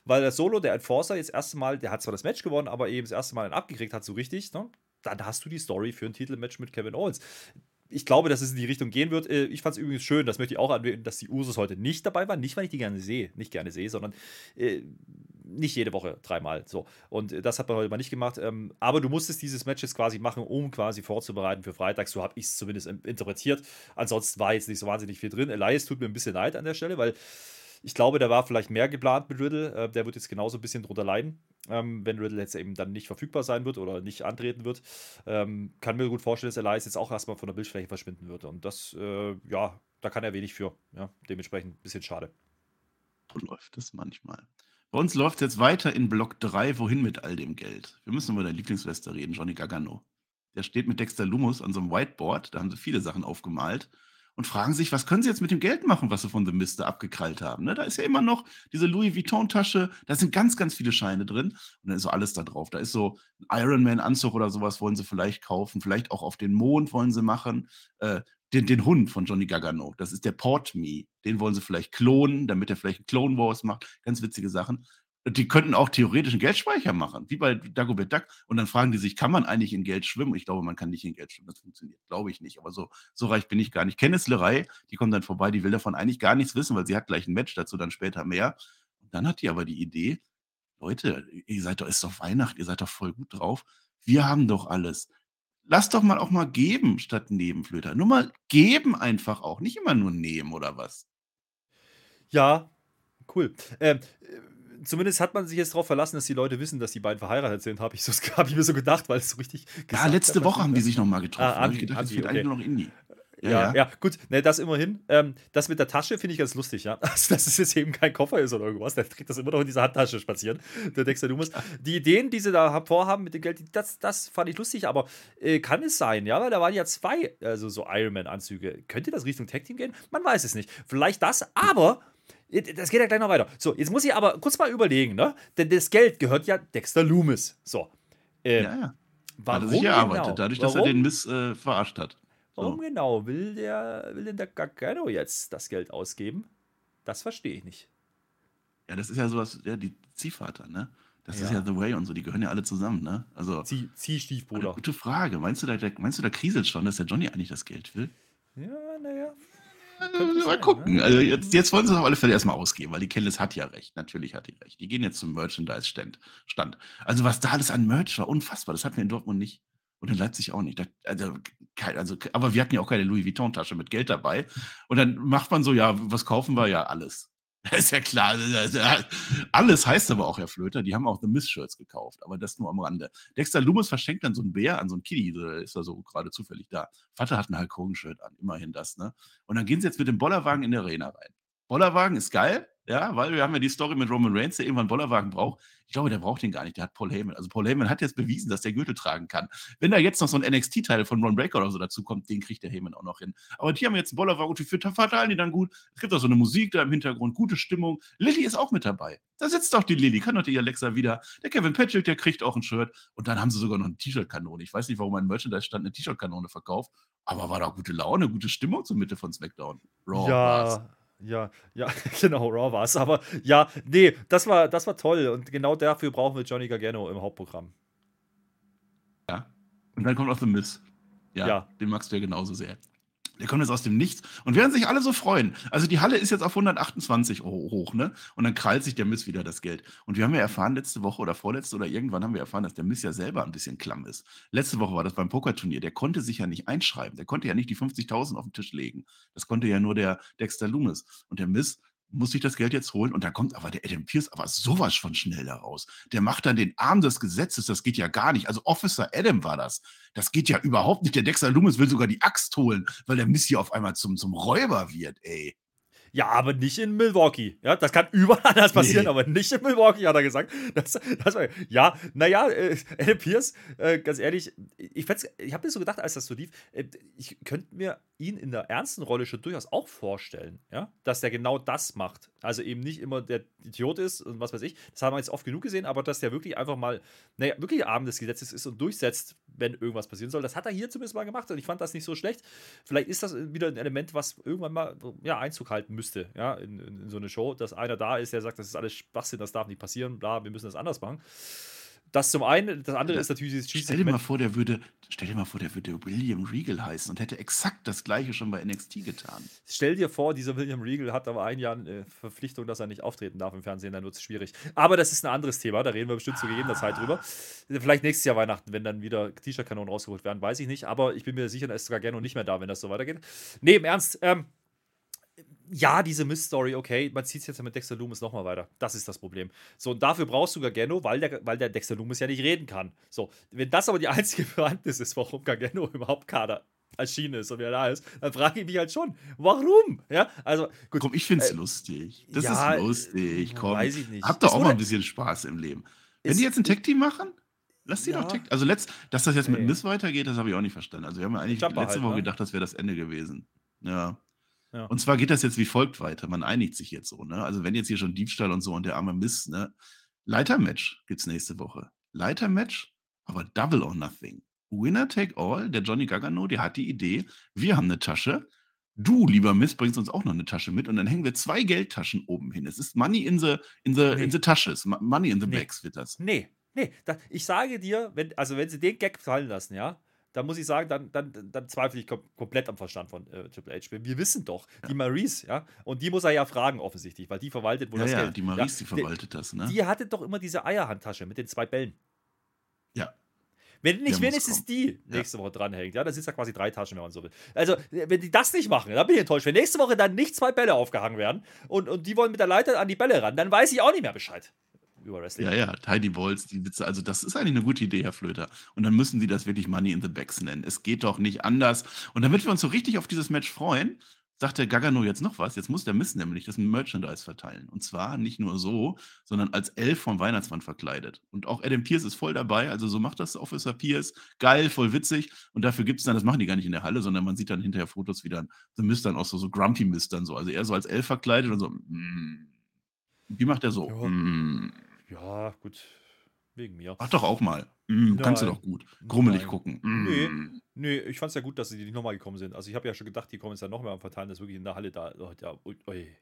weil der Solo, der Enforcer, jetzt erste Mal, der hat zwar das Match gewonnen, aber eben das erste Mal einen abgekriegt hat, so richtig, ne? dann hast du die Story für ein Titelmatch mit Kevin Owens. Ich glaube, dass es in die Richtung gehen wird. Äh, ich fand es übrigens schön, das möchte ich auch anwenden, dass die Usos heute nicht dabei waren. Nicht, weil ich die gerne sehe, nicht gerne sehe, sondern äh, nicht jede Woche dreimal. So. Und das hat man heute mal nicht gemacht. Ähm, aber du musstest dieses Match jetzt quasi machen, um quasi vorzubereiten für Freitag. So habe ich es zumindest interpretiert. Ansonsten war jetzt nicht so wahnsinnig viel drin. Elias tut mir ein bisschen leid an der Stelle, weil ich glaube, da war vielleicht mehr geplant mit Riddle. Äh, der wird jetzt genauso ein bisschen drunter leiden, ähm, wenn Riddle jetzt eben dann nicht verfügbar sein wird oder nicht antreten wird. Ähm, kann mir gut vorstellen, dass Elias jetzt auch erstmal von der Bildfläche verschwinden wird. Und das, äh, ja, da kann er wenig für. Ja, dementsprechend ein bisschen schade. So läuft es manchmal. Bei uns läuft es jetzt weiter in Block 3. Wohin mit all dem Geld? Wir müssen über deine Lieblingsweste reden, Johnny Gargano. Der steht mit Dexter Lumus an so einem Whiteboard, da haben sie viele Sachen aufgemalt und fragen sich, was können sie jetzt mit dem Geld machen, was sie von The Mist abgekrallt haben. Ne? Da ist ja immer noch diese Louis Vuitton-Tasche, da sind ganz, ganz viele Scheine drin und dann ist so alles da drauf. Da ist so ein Ironman-Anzug oder sowas wollen sie vielleicht kaufen, vielleicht auch auf den Mond wollen sie machen. Äh, den, den Hund von Johnny Gargano. Das ist der Port Me. Den wollen sie vielleicht klonen, damit er vielleicht Clone Wars macht. Ganz witzige Sachen. Die könnten auch theoretisch einen Geldspeicher machen, wie bei Dagobert Duck. Und dann fragen die sich, kann man eigentlich in Geld schwimmen? Ich glaube, man kann nicht in Geld schwimmen. Das funktioniert, glaube ich nicht. Aber so, so reich bin ich gar nicht. Kenneth Lerei, die kommt dann vorbei, die will davon eigentlich gar nichts wissen, weil sie hat gleich ein Match, dazu dann später mehr. Und dann hat die aber die Idee, Leute, ihr seid doch, ist doch Weihnachten, ihr seid doch voll gut drauf. Wir haben doch alles lass doch mal auch mal geben statt Nebenflöter. Nur mal geben einfach auch, nicht immer nur nehmen oder was. Ja, cool. Ähm, äh, zumindest hat man sich jetzt darauf verlassen, dass die Leute wissen, dass die beiden verheiratet sind, habe ich, so, hab ich mir so gedacht, weil es so richtig. Ja, letzte Woche haben die sich nochmal getroffen. Ah, Andi, ich gedacht, Andi, das okay. eigentlich nur noch Indie. Ja, ja, ja, gut, ne, das immerhin. Ähm, das mit der Tasche finde ich ganz lustig, ja. Also, dass es jetzt eben kein Koffer ist oder irgendwas. Der kriegt das immer noch in dieser Handtasche spazieren. Der Dexter Dumas. Die Ideen, die sie da vorhaben mit dem Geld, das, das fand ich lustig, aber äh, kann es sein, ja, weil da waren ja zwei, also so Ironman-Anzüge. Könnte das Richtung Tag Team gehen? Man weiß es nicht. Vielleicht das, aber. Äh, das geht ja gleich noch weiter. So, jetzt muss ich aber kurz mal überlegen, ne? Denn das Geld gehört ja Dexter Loomis. So. Ähm, ja, ja. Warum hat er sich erarbeitet, genau? dadurch, dass Warum? er den Miss äh, verarscht hat. Warum so. genau will der, will denn der Gargano jetzt das Geld ausgeben? Das verstehe ich nicht. Ja, das ist ja sowas, ja, die Ziehvater, ne? Das ja. ist ja The Way und so, die gehören ja alle zusammen, ne? Also. Zieh, Ziehstiefbruder. Gute Frage. Meinst du, da, meinst du, da kriselt schon, dass der Johnny eigentlich das Geld will? Ja, naja. Äh, mal gucken. Ne? Also jetzt, jetzt wollen sie es auf alle Fälle erstmal ausgeben, weil die Kellis hat ja recht. Natürlich hat die recht. Die gehen jetzt zum Merchandise-Stand. Also, was da alles an Merch war, unfassbar. Das hatten wir in Dortmund nicht. Und in Leipzig auch nicht. also, also, aber wir hatten ja auch keine Louis Vuitton-Tasche mit Geld dabei. Und dann macht man so, ja, was kaufen wir? Ja, alles. Das ist ja klar. Alles heißt aber auch, Herr Flöter, die haben auch The Miss-Shirts gekauft, aber das nur am Rande. Dexter Loomis verschenkt dann so einen Bär an so einen Kitty, der ist da so gerade zufällig da. Vater hat ein Hulk Hogan-Shirt an, immerhin das, ne? Und dann gehen sie jetzt mit dem Bollerwagen in die Arena rein. Bollerwagen ist geil, ja, weil wir haben ja die Story mit Roman Reigns, der irgendwann Bollerwagen braucht. Ich glaube, der braucht den gar nicht. Der hat Paul Heyman. Also Paul Heyman hat jetzt bewiesen, dass der Gürtel tragen kann. Wenn da jetzt noch so ein NXT-Teil von Ron Breaker oder so dazu kommt, den kriegt der Heyman auch noch hin. Aber die haben jetzt einen Bollerwagen die verteilen die dann gut. Es gibt auch so eine Musik da im Hintergrund, gute Stimmung. Lilly ist auch mit dabei. Da sitzt doch die Lilly, kann doch die Alexa wieder. Der Kevin Patrick, der kriegt auch ein Shirt. Und dann haben sie sogar noch eine T-Shirt-Kanone. Ich weiß nicht, warum ein Merchandise-Stand eine T-Shirt-Kanone verkauft, aber war da gute Laune, gute Stimmung zur Mitte von SmackDown. Raw ja. War's. Ja, ja, genau, Raw war es. Aber ja, nee, das war, das war toll. Und genau dafür brauchen wir Johnny Gargano im Hauptprogramm. Ja. Und dann kommt auch The Miss. Ja, ja. Den magst du ja genauso sehr. Der kommt jetzt aus dem Nichts und werden sich alle so freuen. Also die Halle ist jetzt auf 128 hoch, ne? Und dann krallt sich der Miss wieder das Geld. Und wir haben ja erfahren, letzte Woche oder vorletzte oder irgendwann haben wir erfahren, dass der Miss ja selber ein bisschen klamm ist. Letzte Woche war das beim Pokerturnier. Der konnte sich ja nicht einschreiben. Der konnte ja nicht die 50.000 auf den Tisch legen. Das konnte ja nur der Dexter Loomis. Und der Miss muss sich das Geld jetzt holen. Und da kommt aber der Adam Pierce aber sowas von schnell da raus. Der macht dann den Arm des Gesetzes. Das geht ja gar nicht. Also Officer Adam war das. Das geht ja überhaupt nicht. Der Dexter Loomis will sogar die Axt holen, weil der Missy auf einmal zum, zum Räuber wird, ey. Ja, aber nicht in Milwaukee. Ja, das kann überall anders passieren, nee. aber nicht in Milwaukee, hat er gesagt. Das, das war, ja, naja, äh, Adam Pierce, äh, ganz ehrlich, ich, ich habe mir so gedacht, als das so lief, äh, ich könnte mir ihn in der ernsten Rolle schon durchaus auch vorstellen, ja, dass der genau das macht. Also eben nicht immer der Idiot ist und was weiß ich. Das haben wir jetzt oft genug gesehen, aber dass der wirklich einfach mal, naja, wirklich Abend des Gesetzes ist und durchsetzt, wenn irgendwas passieren soll. Das hat er hier zumindest mal gemacht und ich fand das nicht so schlecht. Vielleicht ist das wieder ein Element, was irgendwann mal ja, Einzug halten müsste, ja, in, in, in so eine Show, dass einer da ist, der sagt, das ist alles Schwachsinn, das darf nicht passieren, bla, wir müssen das anders machen Das zum einen, das andere ist natürlich dieses Stell dir mal vor, der würde, stell dir mal vor, der würde William Regal heißen und hätte exakt das gleiche schon bei NXT getan. Stell dir vor, dieser William Regal hat aber ein Jahr eine Verpflichtung, dass er nicht auftreten darf im Fernsehen, dann wird es schwierig. Aber das ist ein anderes Thema, da reden wir bestimmt zu gegebener Zeit drüber. Vielleicht nächstes Jahr Weihnachten, wenn dann wieder T-Shirt-Kanonen rausgeholt werden, weiß ich nicht, aber ich bin mir sicher, da ist sogar gerne nicht mehr da, wenn das so weitergeht. Nee, im Ernst, ähm, ja, diese Mist-Story, okay, man zieht es jetzt mit Dexter Loomis nochmal weiter. Das ist das Problem. So, und dafür brauchst du Gargano, weil der, weil der Dexter Loomis ja nicht reden kann. So, wenn das aber die einzige Bewandtnis ist, warum Gargano überhaupt Kader erschienen ist und wer da ist, dann frage ich mich halt schon, warum? Ja, also gut. Komm, ich finde es äh, lustig. Das ja, ist lustig. Komm, weiß ich nicht. Habt doch auch mal ein bisschen Spaß im Leben. Wenn die jetzt ein Tech-Team machen, lass die ja. doch Tech. Also, letzt, dass das jetzt mit Miss weitergeht, das habe ich auch nicht verstanden. Also, wir haben ja eigentlich Jumper letzte halt, Woche ne? gedacht, das wäre das Ende gewesen. Ja. Ja. Und zwar geht das jetzt wie folgt weiter. Man einigt sich jetzt so. Ne? Also, wenn jetzt hier schon Diebstahl und so und der arme Mist, ne? Leitermatch gibt es nächste Woche. Leitermatch, aber Double or Nothing. Winner take all. Der Johnny Gagano, der hat die Idee, wir haben eine Tasche. Du, lieber Mist, bringst uns auch noch eine Tasche mit und dann hängen wir zwei Geldtaschen oben hin. Es ist Money in the, in the, nee. in the Tasches. Money in the nee. Bags wird das. Nee, nee. Ich sage dir, wenn, also wenn sie den Gag fallen lassen, ja, da muss ich sagen, dann, dann, dann zweifle ich kom komplett am Verstand von äh, Triple H. Wir wissen doch, ja. die Maurice, ja, und die muss er ja fragen offensichtlich, weil die verwaltet wohl ja, das ja, Geld. die Maurice, ja, die verwaltet die, das, ne? Die hatte doch immer diese Eierhandtasche mit den zwei Bällen. Ja. Wenn nicht wenigstens die nächste Woche dranhängt, ja, dann sind ja quasi drei Taschen, wenn man so will. Also, wenn die das nicht machen, dann bin ich enttäuscht. Wenn nächste Woche dann nicht zwei Bälle aufgehangen werden und, und die wollen mit der Leiter an die Bälle ran, dann weiß ich auch nicht mehr Bescheid über Wrestling. Ja, ja, Tiny Balls, die Witze. Also, das ist eigentlich eine gute Idee, Herr Flöter. Und dann müssen Sie das wirklich Money in the Backs nennen. Es geht doch nicht anders. Und damit wir uns so richtig auf dieses Match freuen, sagt der Gagano jetzt noch was. Jetzt muss der Mist nämlich das Merchandise verteilen. Und zwar nicht nur so, sondern als Elf vom Weihnachtsmann verkleidet. Und auch Adam Pierce ist voll dabei. Also, so macht das Officer Pierce. Geil, voll witzig. Und dafür gibt es dann, das machen die gar nicht in der Halle, sondern man sieht dann hinterher Fotos, wie dann The Mist dann auch so, so Grumpy Mist dann so. Also, er so als Elf verkleidet und so. Mm. Wie macht er so? Mm. Ja, gut. Wegen mir. Mach doch auch mal. Mm, kannst du doch gut. Grummelig Nein. gucken. Mm. Nee, nee, ich fand es ja gut, dass sie nicht nochmal gekommen sind. Also ich habe ja schon gedacht, die kommen jetzt dann nochmal am Verteilen, das ist wirklich in der Halle da. Oh, ja, ui.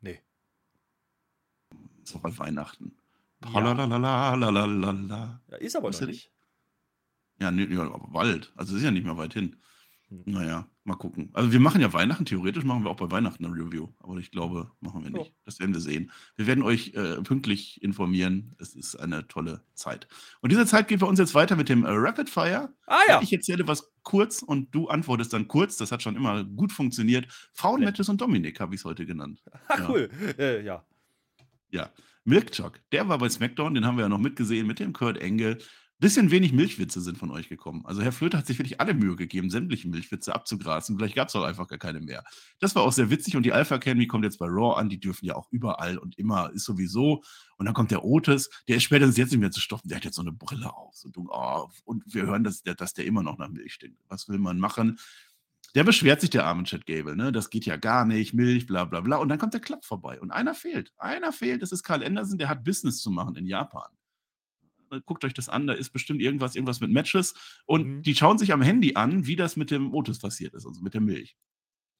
Nee. Ist auch bei Weihnachten. Ja. ja ist aber Was noch nicht. Ja, nee, ja, aber bald. Also ist ja nicht mehr weit hin. Hm. Naja, mal gucken. Also wir machen ja Weihnachten, theoretisch machen wir auch bei Weihnachten eine Review, aber ich glaube, machen wir nicht. Oh. Das werden wir sehen. Wir werden euch äh, pünktlich informieren. Es ist eine tolle Zeit. Und diese Zeit geht bei uns jetzt weiter mit dem äh, Rapid Fire. Ah ja. Ich erzähle was kurz und du antwortest dann kurz. Das hat schon immer gut funktioniert. Frauenmatches und Dominik habe ich es heute genannt. Ah, ja. cool. Äh, ja. Ja. Milkchuck, der war bei SmackDown, den haben wir ja noch mitgesehen mit dem Kurt Engel. Bisschen wenig Milchwitze sind von euch gekommen. Also Herr Flöter hat sich wirklich alle Mühe gegeben, sämtliche Milchwitze abzugrasen. Vielleicht gab es auch einfach gar keine mehr. Das war auch sehr witzig und die Alpha Academy kommt jetzt bei Raw an. Die dürfen ja auch überall und immer, ist sowieso. Und dann kommt der Otis, der ist spätestens jetzt nicht mehr zu stoppen. Der hat jetzt so eine Brille auf. So, oh, und wir hören, dass der, dass der immer noch nach Milch stinkt. Was will man machen? Der beschwert sich, der arme Chad Gable, ne? Das geht ja gar nicht, Milch, bla bla bla. Und dann kommt der Klapp vorbei. Und einer fehlt. Einer fehlt, das ist Karl Anderson, der hat Business zu machen in Japan. Äh, guckt euch das an, da ist bestimmt irgendwas, irgendwas mit Matches. Und mhm. die schauen sich am Handy an, wie das mit dem Otis passiert ist, also mit der Milch.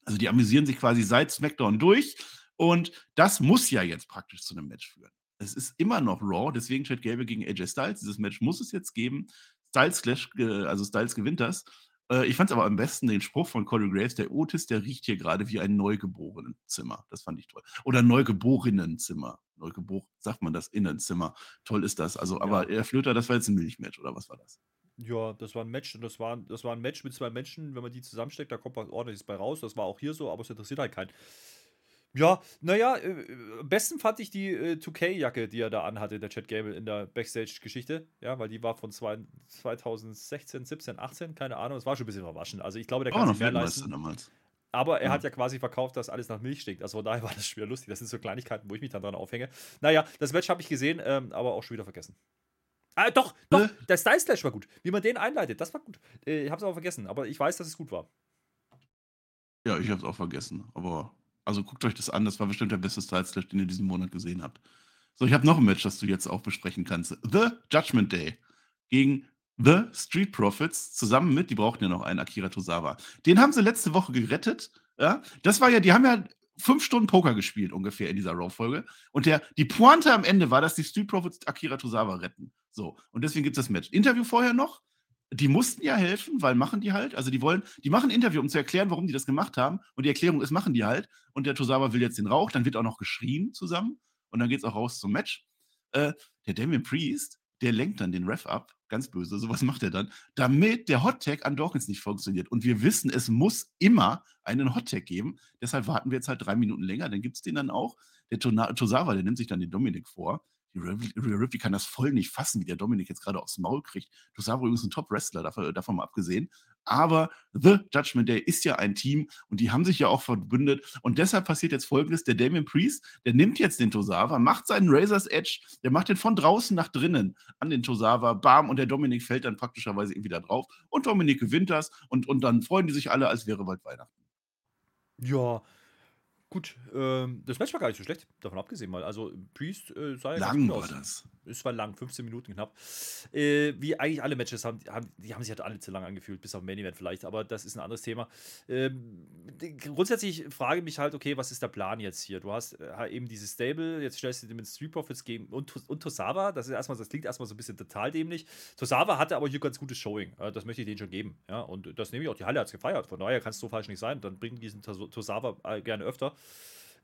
Also die amüsieren sich quasi seit SmackDown durch. Und das muss ja jetzt praktisch zu einem Match führen. Es ist immer noch Raw, deswegen Chad Gable gegen AJ Styles. Dieses Match muss es jetzt geben. Styles, Clash, also Styles gewinnt das. Äh, ich fand es aber am besten den Spruch von Corey Graves, der Otis, der riecht hier gerade wie ein Neugeborenenzimmer. Das fand ich toll. Oder Neugeborenenzimmer. Neugeboren, sagt man das, Innenzimmer. Toll ist das. Also, aber ja. Flöter, das war jetzt ein Milchmatch, oder was war das? Ja, das war ein Match und das war, das war ein Match mit zwei Menschen. Wenn man die zusammensteckt, da kommt was ordentliches bei raus. Das war auch hier so, aber es interessiert halt keinen. Ja, naja, äh, am besten fand ich die äh, 2K-Jacke, die er da anhatte, der Chad Gable in der Backstage-Geschichte. Ja, weil die war von zwei, 2016, 17, 18, keine Ahnung. Es war schon ein bisschen verwaschen. Also ich glaube, der kann oh, sich mehr leisten. Damals. Aber er ja. hat ja quasi verkauft, dass alles nach Milch stinkt. Also von daher war das schwer lustig. Das sind so Kleinigkeiten, wo ich mich dann dran aufhänge. Naja, das Match habe ich gesehen, ähm, aber auch schon wieder vergessen. Ah, doch, doch, äh? der Style Slash war gut. Wie man den einleitet, das war gut. Äh, ich habe es aber vergessen, aber ich weiß, dass es gut war. Ja, ich habe es auch vergessen, aber also guckt euch das an, das war bestimmt der beste Style Slash, den ihr diesen Monat gesehen habt. So, ich habe noch ein Match, das du jetzt auch besprechen kannst. The Judgment Day gegen The Street Profits zusammen mit, die brauchten ja noch einen, Akira Tosawa. Den haben sie letzte Woche gerettet. Ja, das war ja, die haben ja fünf Stunden Poker gespielt ungefähr in dieser Raw-Folge. Und der, die Pointe am Ende war, dass die Street Profits Akira Tozawa retten. So. Und deswegen gibt es das Match. Interview vorher noch. Die mussten ja helfen, weil machen die halt. Also die wollen, die machen ein Interview, um zu erklären, warum die das gemacht haben. Und die Erklärung ist, machen die halt. Und der Tozawa will jetzt den Rauch. Dann wird auch noch geschrien zusammen. Und dann geht es auch raus zum Match. Äh, der Damien Priest, der lenkt dann den Ref ab ganz böse, sowas macht er dann, damit der Hottag an Dawkins nicht funktioniert. Und wir wissen, es muss immer einen Hottag geben. Deshalb warten wir jetzt halt drei Minuten länger, dann gibt es den dann auch. Der Tosawa, der nimmt sich dann den Dominik vor. Die Rhea Ripley kann das voll nicht fassen, wie der Dominik jetzt gerade aufs Maul kriegt. Tosawa übrigens ein Top-Wrestler, davon, davon mal abgesehen. Aber The Judgment Day ist ja ein Team und die haben sich ja auch verbündet. Und deshalb passiert jetzt folgendes: Der Damien Priest, der nimmt jetzt den Tosawa, macht seinen Razor's Edge, der macht den von draußen nach drinnen an den Tosawa, bam, und der Dominik fällt dann praktischerweise irgendwie da drauf. Und Dominik gewinnt das und, und dann freuen die sich alle, als wäre bald Weihnachten. Ja, Gut, ähm, das Match war gar nicht so schlecht, davon abgesehen mal. Also Priest äh, sah ja Lang war das. Es war lang, 15 Minuten knapp. Äh, wie eigentlich alle Matches haben, haben, die haben sich halt alle zu lang angefühlt, bis auf Main Event vielleicht, aber das ist ein anderes Thema. Ähm, grundsätzlich frage ich mich halt, okay, was ist der Plan jetzt hier? Du hast äh, eben dieses Stable, jetzt stellst du dir mit Street Profits gegen und, und Tosawa, das ist erstmal, das klingt erstmal so ein bisschen total dämlich. Tosawa hatte aber hier ganz gutes Showing, äh, das möchte ich denen schon geben, ja, und das nehme ich auch, die Halle hat es gefeiert, von daher kann es so falsch nicht sein, dann bringen diesen Tosawa äh, gerne öfter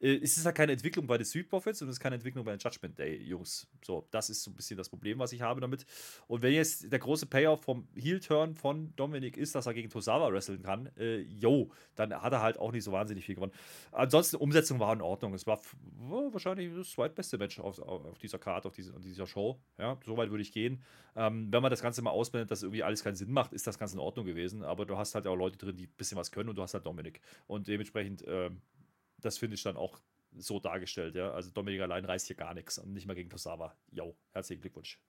äh, es ist halt keine Entwicklung bei den Street Profits und es ist keine Entwicklung bei den Judgment Day Jungs. So, das ist so ein bisschen das Problem, was ich habe damit. Und wenn jetzt der große Payoff vom Heel-Turn von Dominik ist, dass er gegen Tosawa wresteln kann, äh, yo, dann hat er halt auch nicht so wahnsinnig viel gewonnen. Ansonsten, Umsetzung war in Ordnung. Es war wahrscheinlich das zweitbeste Match auf, auf dieser Karte, auf, diese, auf dieser Show. Ja, so weit würde ich gehen. Ähm, wenn man das Ganze mal ausblendet, dass irgendwie alles keinen Sinn macht, ist das Ganze in Ordnung gewesen. Aber du hast halt auch Leute drin, die ein bisschen was können und du hast halt Dominik. Und dementsprechend, ähm, das finde ich dann auch so dargestellt, ja. Also Dominik allein reißt hier gar nichts und nicht mal gegen Tosawa. Jo, herzlichen Glückwunsch.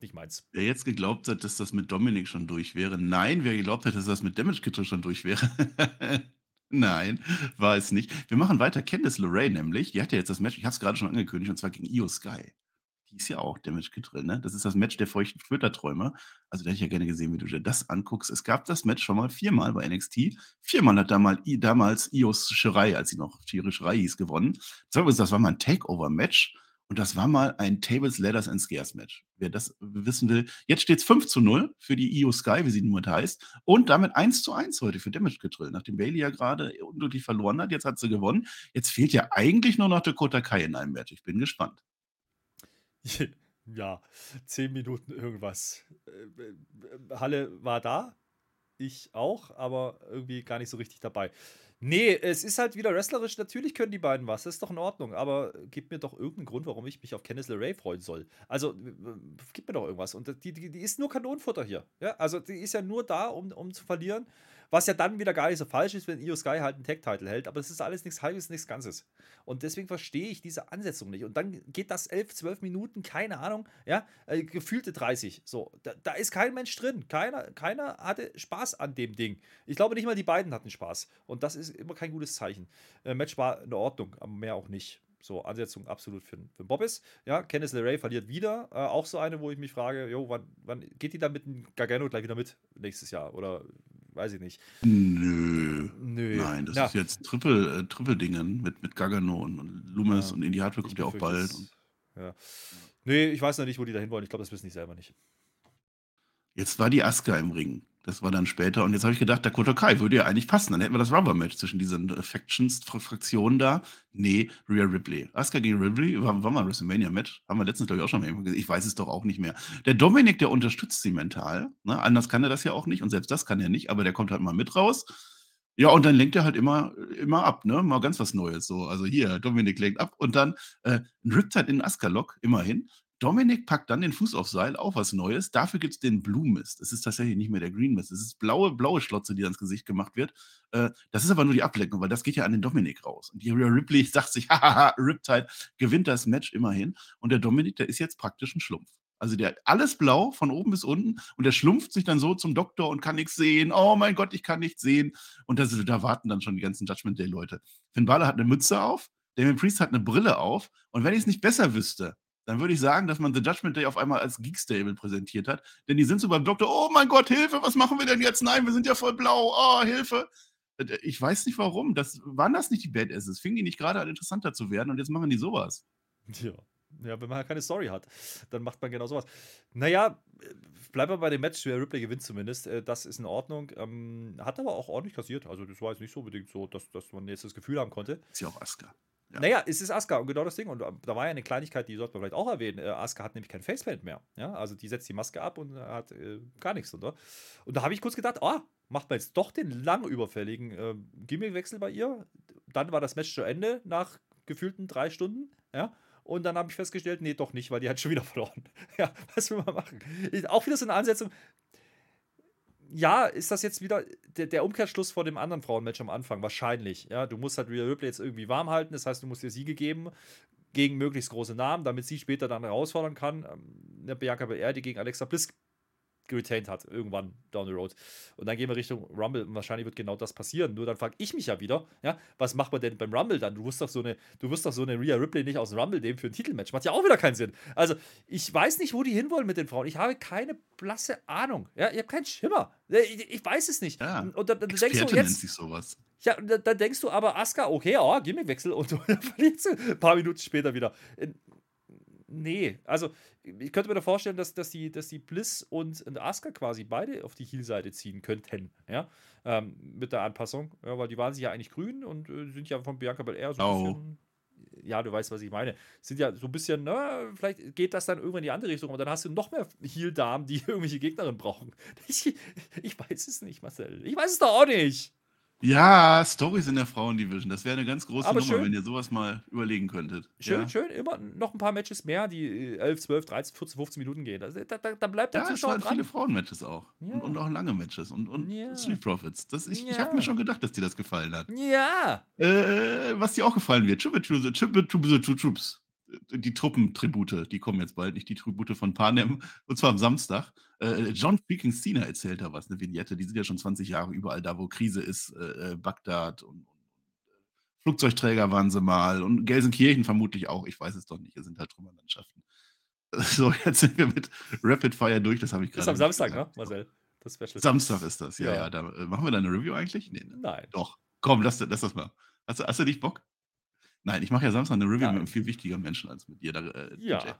Nicht meins. Wer jetzt geglaubt hat, dass das mit Dominik schon durch wäre, nein, wer geglaubt hat, dass das mit Damage Control schon durch wäre, nein, war es nicht. Wir machen weiter. Candice LeRae nämlich, die hat ja jetzt das Match, ich habe es gerade schon angekündigt, und zwar gegen Io Sky. Ist ja auch Damage drin, ne? Das ist das Match der feuchten Twitter-Träume. Also, da hätte ich ja gerne gesehen, wie du dir das anguckst. Es gab das Match schon mal viermal bei NXT. Viermal hat damals, damals Ios Shirai, als sie noch Shiri Shirai hieß, gewonnen. Das war mal ein Takeover-Match. Und das war mal ein Tables, Ladders and Scares Match. Wer das wissen will, jetzt steht es 5 zu 0 für die Io Sky, wie sie nun heißt. Und damit 1 zu 1 heute für Damage Control. Nachdem Bailey ja gerade unglücklich verloren hat, jetzt hat sie gewonnen. Jetzt fehlt ja eigentlich nur noch Dakota Kai in einem Match. Ich bin gespannt. Ja, zehn Minuten irgendwas. Äh, äh, Halle war da, ich auch, aber irgendwie gar nicht so richtig dabei. Nee, es ist halt wieder wrestlerisch. Natürlich können die beiden was, das ist doch in Ordnung. Aber gib mir doch irgendeinen Grund, warum ich mich auf Candice LeRae freuen soll. Also, gib mir doch irgendwas. Und die, die, die ist nur Kanonenfutter hier. Ja? Also, die ist ja nur da, um, um zu verlieren. Was ja dann wieder gar nicht so falsch ist, wenn Io Sky halt einen Tag-Title hält. Aber es ist alles nichts Halbes, nichts Ganzes. Und deswegen verstehe ich diese Ansetzung nicht. Und dann geht das 11, 12 Minuten, keine Ahnung, ja, äh, gefühlte 30. So, da, da, ist kein Mensch drin. Keiner, keiner hatte Spaß an dem Ding. Ich glaube, nicht mal die beiden hatten Spaß. Und das ist immer kein gutes Zeichen. Äh, Match war in Ordnung, aber mehr auch nicht. So, Ansetzung absolut für, für Bobbis. Ja, Kenneth LeRae verliert wieder. Äh, auch so eine, wo ich mich frage, jo, wann, wann geht die dann mit dem Gargano gleich wieder mit nächstes Jahr? Oder weiß ich nicht. Nö. Nö. Nein, das ja. ist jetzt Triple, äh, Triple-Dingen mit, mit Gargano und, und Loomis ja. und Indie Hardware kommt ja auch bald. Das, ja. Nee, ich weiß noch nicht, wo die da hin wollen. Ich glaube, das wissen die selber nicht. Jetzt war die Aska im Ring. Das war dann später. Und jetzt habe ich gedacht, Dakota Kai würde ja eigentlich passen. Dann hätten wir das Rubber-Match zwischen diesen äh, Factions-Fraktionen da. Nee, Rhea Ripley. Asuka gegen Ripley war, war mal WrestleMania-Match. Haben wir letztens, glaube ich, auch schon mal gesehen. Ich weiß es doch auch nicht mehr. Der Dominik, der unterstützt sie mental. Ne? Anders kann er das ja auch nicht. Und selbst das kann er nicht. Aber der kommt halt mal mit raus. Ja, und dann lenkt er halt immer, immer ab, ne? Mal ganz was Neues. So. Also hier, Dominik lenkt ab und dann äh, ein Riptide in Aska-Lock, immerhin. Dominik packt dann den Fuß aufs Seil, auch was Neues. Dafür gibt es den Blue Mist. Es ist tatsächlich nicht mehr der Green Mist. Es ist blaue, blaue Schlotze, die ans Gesicht gemacht wird. Äh, das ist aber nur die Ablenkung, weil das geht ja an den Dominik raus. Und die Ripley sagt sich, hahaha, Riptide gewinnt das Match immerhin. Und der Dominik, der ist jetzt praktisch ein Schlumpf. Also der hat alles blau von oben bis unten und der schlumpft sich dann so zum Doktor und kann nichts sehen. Oh mein Gott, ich kann nichts sehen. Und das, da warten dann schon die ganzen Judgment Day-Leute. Finn Balor hat eine Mütze auf, Damien Priest hat eine Brille auf. Und wenn ich es nicht besser wüsste, dann würde ich sagen, dass man The Judgment Day auf einmal als Geek-Stable präsentiert hat. Denn die sind so beim Doktor, oh mein Gott, Hilfe, was machen wir denn jetzt? Nein, wir sind ja voll blau, oh, Hilfe. Äh, ich weiß nicht warum. Das, waren das nicht die Badasses? Fingen die nicht gerade an interessanter zu werden und jetzt machen die sowas? Ja. Ja, wenn man halt keine Story hat, dann macht man genau sowas. Naja, bleiben wir bei dem Match. Wer Ripley gewinnt zumindest. Äh, das ist in Ordnung. Ähm, hat aber auch ordentlich kassiert. Also, das war jetzt nicht so unbedingt so, dass, dass man jetzt das Gefühl haben konnte. Ist ja auch Asuka. Ja. Naja, es ist Asuka und genau das Ding. Und da war ja eine Kleinigkeit, die sollte man vielleicht auch erwähnen. Äh, Asuka hat nämlich kein Facepaint mehr. Ja, also die setzt die Maske ab und hat äh, gar nichts drunter. Und da habe ich kurz gedacht, oh, macht man jetzt doch den lang überfälligen äh, Gimmickwechsel bei ihr. Dann war das Match zu Ende nach gefühlten drei Stunden. Ja. Und dann habe ich festgestellt, nee, doch nicht, weil die hat schon wieder verloren. ja, was will man machen? Auch wieder so eine Ansetzung. Ja, ist das jetzt wieder der, der Umkehrschluss vor dem anderen Frauenmatch am Anfang? Wahrscheinlich. Ja, du musst halt Rhea Ripley jetzt irgendwie warm halten. Das heißt, du musst ihr Siege geben gegen möglichst große Namen, damit sie später dann herausfordern kann. Ähm, Bianca Belair, die gegen Alexa Bliss geretained hat, irgendwann down the road. Und dann gehen wir Richtung Rumble und wahrscheinlich wird genau das passieren. Nur dann frage ich mich ja wieder, ja, was macht man denn beim Rumble dann? Du wirst doch so eine, du wirst doch so eine Rhea Ripley nicht aus dem Rumble nehmen für ein Titelmatch. Macht ja auch wieder keinen Sinn. Also, ich weiß nicht, wo die hinwollen mit den Frauen. Ich habe keine blasse Ahnung. Ja, ich habe keinen Schimmer. Ich, ich, weiß es nicht. Ja, und dann, dann denkst du jetzt. sich sowas. Ja, dann, dann denkst du aber, Asuka, okay, oh, Gimmickwechsel und dann verlierst du ein paar Minuten später wieder nee, also ich könnte mir da vorstellen, dass, dass, die, dass die Bliss und, und Asuka quasi beide auf die Heel-Seite ziehen könnten, ja, ähm, mit der Anpassung, ja, weil die waren sich ja eigentlich grün und äh, sind ja von Bianca Belair so ein oh. bisschen ja, du weißt, was ich meine, sind ja so ein bisschen, na, vielleicht geht das dann irgendwann in die andere Richtung, aber dann hast du noch mehr Heal-Damen, die irgendwelche Gegnerinnen brauchen. Ich, ich weiß es nicht, Marcel. Ich weiß es doch auch nicht. Ja, Stories in der Frauendivision. Das wäre eine ganz große Aber Nummer, schön. wenn ihr sowas mal überlegen könntet. Schön, ja. schön. Immer noch ein paar Matches mehr, die 11, 12, 13, 14, 15 Minuten gehen. Da, da, da bleibt der ja, Zuschauer es waren viele Frauenmatches auch. Ja. Und, und, auch lange Matches. Und, und ja. Street Profits. Das, ich ich habe mir schon gedacht, dass dir das gefallen hat. Ja. Äh, was dir auch gefallen wird. Troops die Truppentribute, die kommen jetzt bald, nicht die Tribute von Panem, und zwar am Samstag. Äh, John freaking Cena erzählt da was, eine Vignette, die sind ja schon 20 Jahre überall da, wo Krise ist, äh, äh Bagdad und, und, äh, Flugzeugträger waren sie mal und Gelsenkirchen vermutlich auch, ich weiß es doch nicht, hier sind halt Trümmerlandschaften. So, jetzt sind wir mit Rapid Fire durch, das habe ich gerade. Das ist am Samstag, gesagt. ne, Marcel? Das Special. Samstag ist das, ja, ja. ja. Da, äh, machen wir da eine Review eigentlich? Nee, ne? Nein. Doch. Komm, lass, lass das mal. Hast du, hast du nicht Bock? Nein, ich mache ja Samstag eine Review mit einem viel wichtigeren Menschen als mit dir. Da, äh, ja.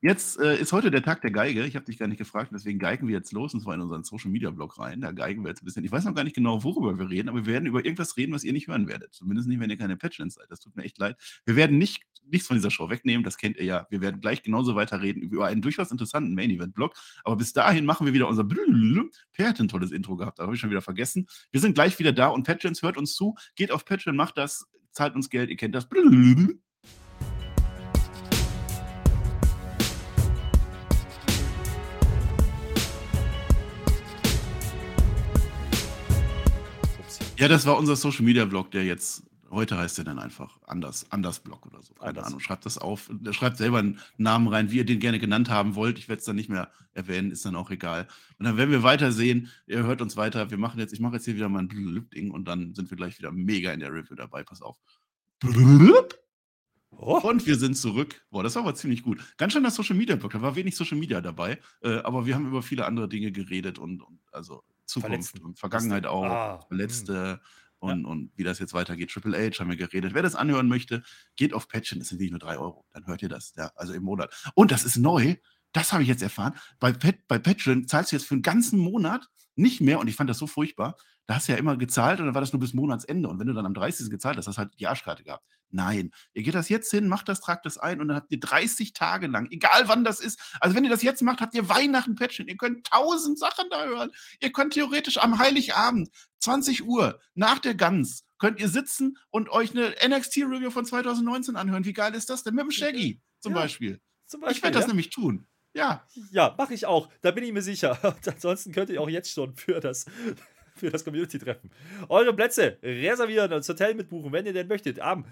Jetzt äh, ist heute der Tag der Geige. Ich habe dich gar nicht gefragt, deswegen geigen wir jetzt los und zwar in unseren Social Media Blog rein. Da geigen wir jetzt ein bisschen. Ich weiß noch gar nicht genau, worüber wir reden, aber wir werden über irgendwas reden, was ihr nicht hören werdet. Zumindest nicht, wenn ihr keine Patchlands seid. Das tut mir echt leid. Wir werden nicht, nichts von dieser Show wegnehmen, das kennt ihr ja. Wir werden gleich genauso weiterreden über einen durchaus interessanten Main-Event-Blog. Aber bis dahin machen wir wieder unser Per hat ein tolles Intro gehabt, da habe ich schon wieder vergessen. Wir sind gleich wieder da und Patchlands hört uns zu. Geht auf Patreon, macht das, zahlt uns Geld, ihr kennt das. Ja, das war unser Social Media Blog, der jetzt, heute heißt der dann einfach anders, anders Blog oder so. Keine anders. Ahnung. Schreibt das auf. Schreibt selber einen Namen rein, wie ihr den gerne genannt haben wollt. Ich werde es dann nicht mehr erwähnen, ist dann auch egal. Und dann werden wir weitersehen. Ihr hört uns weiter. Wir machen jetzt, ich mache jetzt hier wieder mal ein Ding und dann sind wir gleich wieder mega in der Review dabei. Pass auf. Oh. Und wir sind zurück. Boah, das war aber ziemlich gut. Ganz schön das Social Media Blog. Da war wenig Social Media dabei, äh, aber wir haben über viele andere Dinge geredet und, und also Zukunft Verletzten. und Vergangenheit auch, ah, Verletzte hm. Und, ja. und wie das jetzt weitergeht. Triple H haben wir geredet. Wer das anhören möchte, geht auf Patchen, das sind nicht nur drei Euro. Dann hört ihr das, ja, also im Monat. Und das ist neu, das habe ich jetzt erfahren. Bei, Pat, bei Patreon zahlst du jetzt für einen ganzen Monat nicht mehr, und ich fand das so furchtbar, da hast du ja immer gezahlt und dann war das nur bis Monatsende. Und wenn du dann am 30. gezahlt hast, hast du halt die Arschkarte gehabt. Nein, ihr geht das jetzt hin, macht das, tragt das ein und dann habt ihr 30 Tage lang, egal wann das ist. Also wenn ihr das jetzt macht, habt ihr Weihnachten Patchen. Ihr könnt tausend Sachen da hören. Ihr könnt theoretisch am Heiligabend, 20 Uhr, nach der Gans, könnt ihr sitzen und euch eine NXT-Review von 2019 anhören. Wie geil ist das denn? Mit dem Shaggy zum, ja, Beispiel. zum Beispiel. Ich werde das ja. nämlich tun. Ja. Ja, mache ich auch. Da bin ich mir sicher. Und ansonsten könnt ihr auch jetzt schon für das für das Community-Treffen. Eure Plätze reservieren und das Hotel mitbuchen, wenn ihr denn möchtet. Am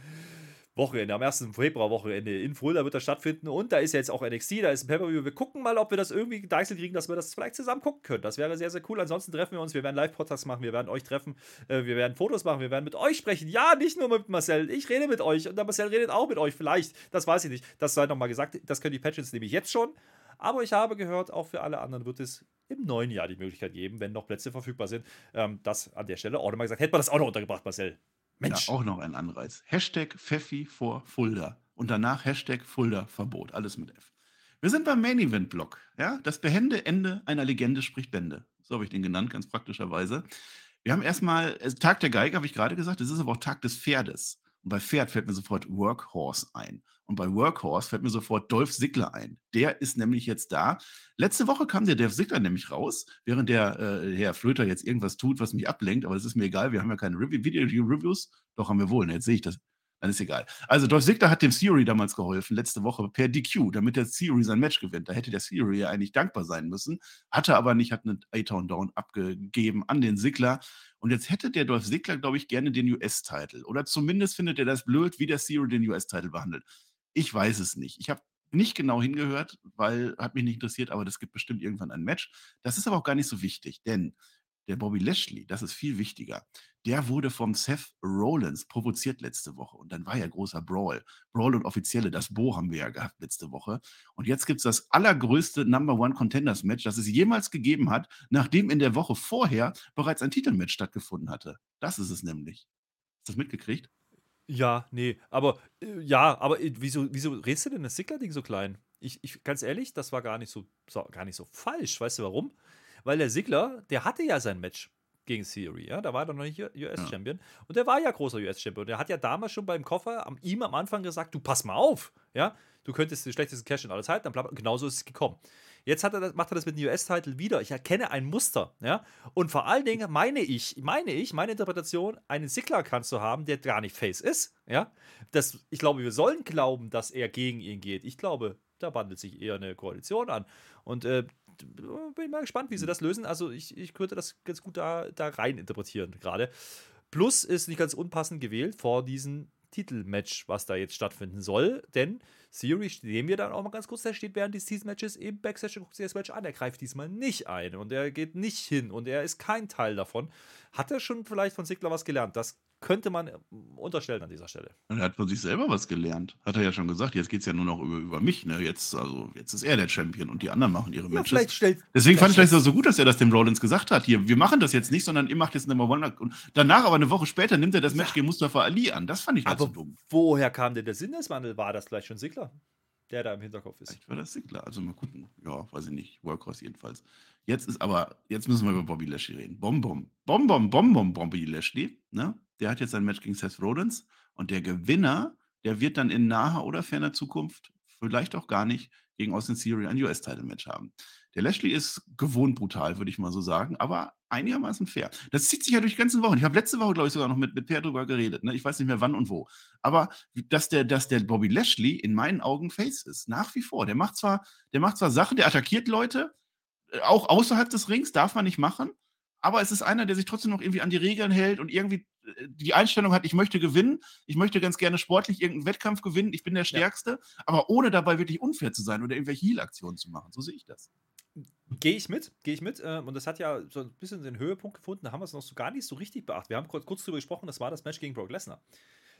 Wochenende, am 1. Februar-Wochenende in Fulda wird das stattfinden und da ist ja jetzt auch NXT, da ist ein Pay-Per-View. Wir gucken mal, ob wir das irgendwie gedeichselt kriegen, dass wir das vielleicht zusammen gucken können. Das wäre sehr, sehr cool. Ansonsten treffen wir uns, wir werden Live-Podcasts machen, wir werden euch treffen, äh, wir werden Fotos machen, wir werden mit euch sprechen. Ja, nicht nur mit Marcel, ich rede mit euch und der Marcel redet auch mit euch, vielleicht. Das weiß ich nicht. Das sei nochmal gesagt, das können die Patches nämlich jetzt schon. Aber ich habe gehört, auch für alle anderen wird es im neuen Jahr die Möglichkeit geben, wenn noch Plätze verfügbar sind. Ähm, das an der Stelle auch nochmal gesagt. Hätte man das auch noch untergebracht, Marcel. Mensch. Ja, auch noch ein Anreiz. Hashtag Pfeffi vor Fulda. Und danach Hashtag Fulda Verbot. Alles mit F. Wir sind beim Main Event Block. Ja? Das behende Ende einer Legende spricht Bände. So habe ich den genannt, ganz praktischerweise. Wir haben erstmal, äh, Tag der Geige, habe ich gerade gesagt, es ist aber auch Tag des Pferdes. Und bei Pferd fällt mir sofort Workhorse ein. Und bei Workhorse fällt mir sofort Dolph Ziggler ein. Der ist nämlich jetzt da. Letzte Woche kam der Dolph Ziggler nämlich raus, während der äh, Herr Flöter jetzt irgendwas tut, was mich ablenkt. Aber das ist mir egal. Wir haben ja keine Video-Reviews. Doch haben wir wohl. Jetzt sehe ich das. Dann ist egal. Also Dolph Ziggler hat dem Theory damals geholfen, letzte Woche per DQ, damit der Theory sein Match gewinnt. Da hätte der Theory ja eigentlich dankbar sein müssen, hatte aber nicht, hat einen A-Town Down abgegeben an den Ziggler. Und jetzt hätte der Dolph Ziggler, glaube ich, gerne den US-Title. Oder zumindest findet er das blöd, wie der Theory den US-Title behandelt. Ich weiß es nicht. Ich habe nicht genau hingehört, weil hat mich nicht interessiert, aber das gibt bestimmt irgendwann ein Match. Das ist aber auch gar nicht so wichtig, denn der Bobby Lashley, das ist viel wichtiger, der wurde vom Seth Rollins provoziert letzte Woche. Und dann war ja großer Brawl. Brawl und Offizielle, das Bo haben wir ja gehabt letzte Woche. Und jetzt gibt es das allergrößte Number One Contenders Match, das es jemals gegeben hat, nachdem in der Woche vorher bereits ein Titelmatch stattgefunden hatte. Das ist es nämlich. Hast du das mitgekriegt? Ja, nee, aber äh, ja, aber äh, wieso, wieso redest du denn das Sickler-Ding so klein? Ich, ich, ganz ehrlich, das war gar nicht so, so, gar nicht so falsch. Weißt du warum? weil der Sigler, der hatte ja sein Match gegen Theory, ja, da war er noch nicht US-Champion ja. und der war ja großer US-Champion. Der hat ja damals schon beim Koffer am, ihm am Anfang gesagt, du pass mal auf, ja, du könntest den schlechtesten Cash in aller Zeiten, genauso ist es gekommen. Jetzt er das, macht er das mit dem US-Titel wieder. Ich erkenne ein Muster, ja, und vor allen Dingen meine ich, meine ich, meine Interpretation, einen Sigler kannst du haben, der gar nicht Face ist, ja. Das, ich glaube, wir sollen glauben, dass er gegen ihn geht. Ich glaube, da wandelt sich eher eine Koalition an. Und äh, bin mal gespannt, wie sie das lösen. Also ich, ich könnte das ganz gut da, da rein interpretieren gerade. Plus ist nicht ganz unpassend gewählt vor diesem Titelmatch, was da jetzt stattfinden soll. Denn Theory sehen wir dann auch mal ganz kurz, der steht während dieses Titelmatches im Backstage und guckt sich das Match an. Er greift diesmal nicht ein und er geht nicht hin und er ist kein Teil davon. Hat er schon vielleicht von Sigler was gelernt? Das könnte man äh, unterstellen an dieser Stelle. Er hat von sich selber was gelernt. Hat er ja schon gesagt. Jetzt geht es ja nur noch über, über mich. Ne? Jetzt, also, jetzt ist er der Champion und die anderen machen ihre ja, Matches. Stellt, Deswegen fand ich das so gut, dass er das dem Rollins gesagt hat. Hier, wir machen das jetzt nicht, sondern ihr macht jetzt Number One. Und danach, aber eine Woche später, nimmt er das Match gegen Mustafa Ali an. Das fand ich halt so dumm. Woher kam denn der Sinneswandel? War das vielleicht schon Sigler? Der da im Hinterkopf ist. Vielleicht war das Sigler. Also mal gucken. Ja, weiß ich nicht. Workhorse jedenfalls. Jetzt ist aber, jetzt müssen wir über Bobby Lashley reden. Bom, bom. Bom, bom, bom, bom, Bobby Lashley. Ne? Der hat jetzt ein Match gegen Seth Rollins. Und der Gewinner, der wird dann in naher oder ferner Zukunft, vielleicht auch gar nicht, gegen Austin Theory ein US-Title-Match haben. Der Lashley ist gewohnt brutal, würde ich mal so sagen, aber einigermaßen fair. Das zieht sich ja durch die ganzen Wochen. Ich habe letzte Woche, glaube ich, sogar noch mit, mit Per drüber geredet. Ne? Ich weiß nicht mehr wann und wo. Aber dass der, dass der Bobby Lashley in meinen Augen Face ist, nach wie vor. Der macht zwar, der macht zwar Sachen, der attackiert Leute, äh, auch außerhalb des Rings, darf man nicht machen. Aber es ist einer, der sich trotzdem noch irgendwie an die Regeln hält und irgendwie äh, die Einstellung hat, ich möchte gewinnen, ich möchte ganz gerne sportlich irgendeinen Wettkampf gewinnen, ich bin der Stärkste, ja. aber ohne dabei wirklich unfair zu sein oder irgendwelche Heal-Aktionen zu machen. So sehe ich das. Gehe ich mit, gehe ich mit. Ähm, und das hat ja so ein bisschen den Höhepunkt gefunden. Da haben wir es noch so gar nicht so richtig beachtet. Wir haben kurz, kurz drüber gesprochen, das war das Match gegen Brock Lesnar.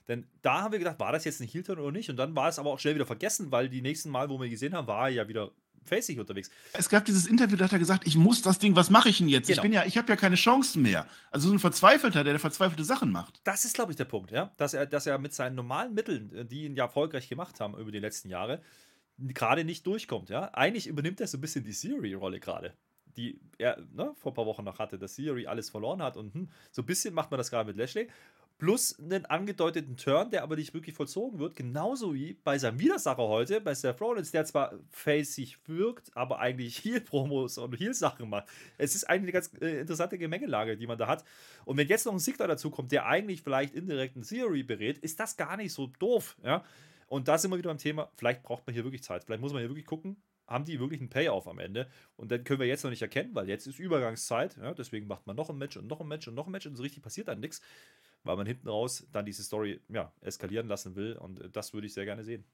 Denn da haben wir gedacht, war das jetzt ein Heel-Turn oder nicht? Und dann war es aber auch schnell wieder vergessen, weil die nächsten Mal, wo wir ihn gesehen haben, war er ja wieder facig unterwegs. Es gab dieses Interview, da hat er gesagt, ich muss das Ding, was mache ich denn jetzt? Genau. Ich bin ja, ich habe ja keine Chancen mehr. Also so ein Verzweifelter, der, der verzweifelte Sachen macht. Das ist, glaube ich, der Punkt, ja. Dass er, dass er mit seinen normalen Mitteln, äh, die ihn ja erfolgreich gemacht haben über die letzten Jahre, gerade nicht durchkommt, ja. Eigentlich übernimmt er so ein bisschen die Siri-Rolle gerade die er ne, vor ein paar Wochen noch hatte, dass Siri alles verloren hat und hm, so ein bisschen macht man das gerade mit Lashley. Plus einen angedeuteten Turn, der aber nicht wirklich vollzogen wird, genauso wie bei seinem Widersacher heute, bei Seth Rollins, der zwar facig wirkt, aber eigentlich Heal-Promos und Heal-Sachen macht. Es ist eigentlich eine ganz äh, interessante Gemengelage, die man da hat. Und wenn jetzt noch ein Sigler dazu kommt, der eigentlich vielleicht indirekt einen Theory berät, ist das gar nicht so doof, ja. Und da sind wir wieder beim Thema, vielleicht braucht man hier wirklich Zeit. Vielleicht muss man hier wirklich gucken, haben die wirklich einen Payoff am Ende. Und dann können wir jetzt noch nicht erkennen, weil jetzt ist Übergangszeit. Ja, deswegen macht man noch ein Match und noch ein Match und noch ein Match und so richtig passiert dann nichts, weil man hinten raus dann diese Story ja, eskalieren lassen will. Und äh, das würde ich sehr gerne sehen.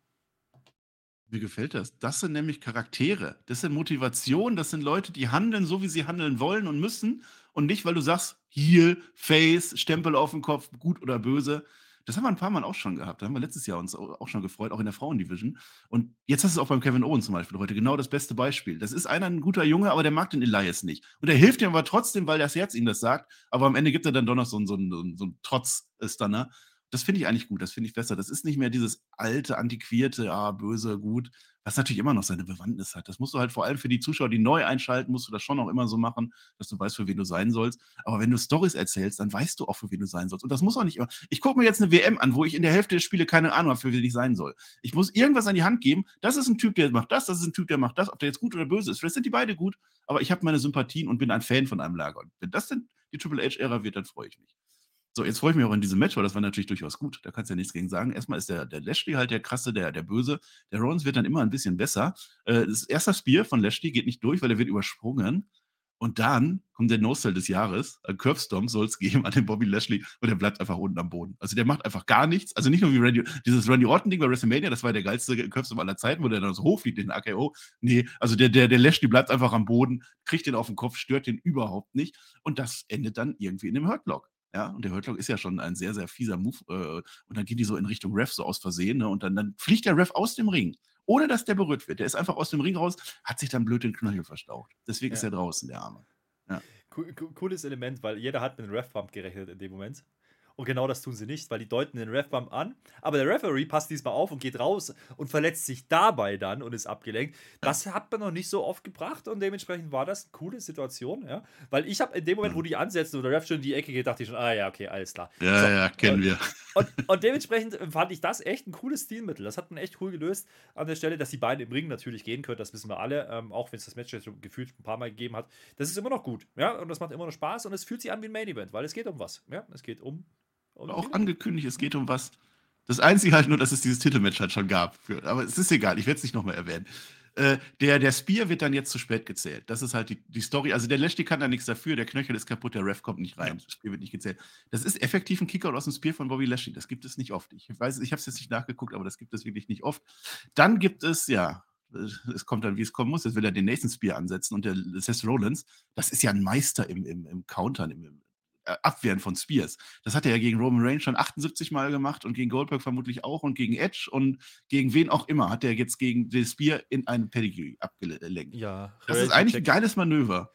Mir gefällt das. Das sind nämlich Charaktere. Das sind Motivationen. Das sind Leute, die handeln so, wie sie handeln wollen und müssen. Und nicht, weil du sagst, hier, Face, Stempel auf dem Kopf, gut oder böse Das haben wir ein paar Mal auch schon gehabt. Da haben wir letztes Jahr uns auch schon gefreut, auch in der Frauendivision. Und jetzt hast du es auch beim Kevin Owen zum Beispiel heute genau das beste Beispiel. Das ist einer ein guter Junge, aber der mag den Elias nicht. Und er hilft ihm aber trotzdem, weil das Herz ihm das sagt. Aber am Ende gibt er dann doch noch so einen, so einen, so einen Trotz-Stunner. Das finde ich eigentlich gut, das finde ich besser. Das ist nicht mehr dieses alte, antiquierte, ah, böse, gut, was natürlich immer noch seine Bewandtnis hat. Das musst du halt vor allem für die Zuschauer, die neu einschalten, musst du das schon auch immer so machen, dass du weißt, für wen du sein sollst. Aber wenn du Stories erzählst, dann weißt du auch, für wen du sein sollst. Und das muss auch nicht immer. Ich gucke mir jetzt eine WM an, wo ich in der Hälfte der Spiele keine Ahnung habe, für wen ich sein soll. Ich muss irgendwas an die Hand geben. Das ist ein Typ, der macht das, das ist ein Typ, der macht das, ob der jetzt gut oder böse ist. Vielleicht sind die beide gut, aber ich habe meine Sympathien und bin ein Fan von einem Lager. Und wenn das denn die Triple H-Ära wird, dann freue ich mich. So, jetzt freue ich mich auch in diesem Match, weil das war natürlich durchaus gut. Da kannst du ja nichts gegen sagen. Erstmal ist der, der Lashley halt der krasse, der, der Böse. Der Rollins wird dann immer ein bisschen besser. Äh, das erste Spear von Lashley geht nicht durch, weil er wird übersprungen. Und dann kommt der No-Sell des Jahres. Ein Curbstomp soll es geben an den Bobby Lashley und der bleibt einfach unten am Boden. Also der macht einfach gar nichts. Also nicht nur wie Randy, dieses Randy Orton-Ding bei WrestleMania, das war der geilste Curbstomp aller Zeiten, wo der dann so hochfliegt in den AKO. Nee, also der, der, der Lashley bleibt einfach am Boden, kriegt den auf den Kopf, stört den überhaupt nicht. Und das endet dann irgendwie in dem Hurtlock. Ja, und der Hurtlock ist ja schon ein sehr, sehr fieser Move. Äh, und dann geht die so in Richtung Ref so aus Versehen. Ne? Und dann, dann fliegt der Ref aus dem Ring, ohne dass der berührt wird. Der ist einfach aus dem Ring raus, hat sich dann blöd den Knöchel verstaucht. Deswegen ja. ist er draußen, der Arme. Ja. Cooles Element, weil jeder hat mit dem Ref-Bump gerechnet in dem Moment. Und genau das tun sie nicht, weil die deuten den Ref-Bump an. Aber der Referee passt diesmal auf und geht raus und verletzt sich dabei dann und ist abgelenkt. Das hat man noch nicht so oft gebracht und dementsprechend war das eine coole Situation, ja. Weil ich habe in dem Moment, wo die ansetzen und der Ref schon in die Ecke geht, dachte ich schon, ah ja, okay, alles klar. Ja, so, ja, kennen und, wir. Und, und, dementsprechend fand ich das echt ein cooles Stilmittel. Das hat man echt cool gelöst an der Stelle, dass die beiden im Ring natürlich gehen können, das wissen wir alle, ähm, auch wenn es das Match jetzt gefühlt ein paar Mal gegeben hat. Das ist immer noch gut, ja, und das macht immer noch Spaß und es fühlt sich an wie ein Main Event, weil es geht um was, ja. Es geht um Okay. Auch angekündigt, es geht um was. Das Einzige halt nur, dass es dieses Titelmatch halt schon gab. Für, aber es ist egal, ich werde es nicht nochmal erwähnen. Äh, der, der Spear wird dann jetzt zu spät gezählt. Das ist halt die, die Story. Also der Lashley kann da nichts dafür, der Knöchel ist kaputt, der Ref kommt nicht rein, das Spear wird nicht gezählt. Das ist effektiv ein Kickout aus dem Spear von Bobby Lashley. Das gibt es nicht oft. Ich weiß, ich habe es jetzt nicht nachgeguckt, aber das gibt es wirklich nicht oft. Dann gibt es, ja, es kommt dann, wie es kommen muss. Jetzt will er den nächsten Spear ansetzen und der Seth Rollins, das ist ja ein Meister im, im, im Countern, im, äh, Abwehren von Spears. Das hat er ja gegen Roman Reigns schon 78 Mal gemacht und gegen Goldberg vermutlich auch und gegen Edge und gegen wen auch immer hat er jetzt gegen den Spear in einen Pedigree abgelenkt. Ja, das ist eigentlich ein geiles Manöver.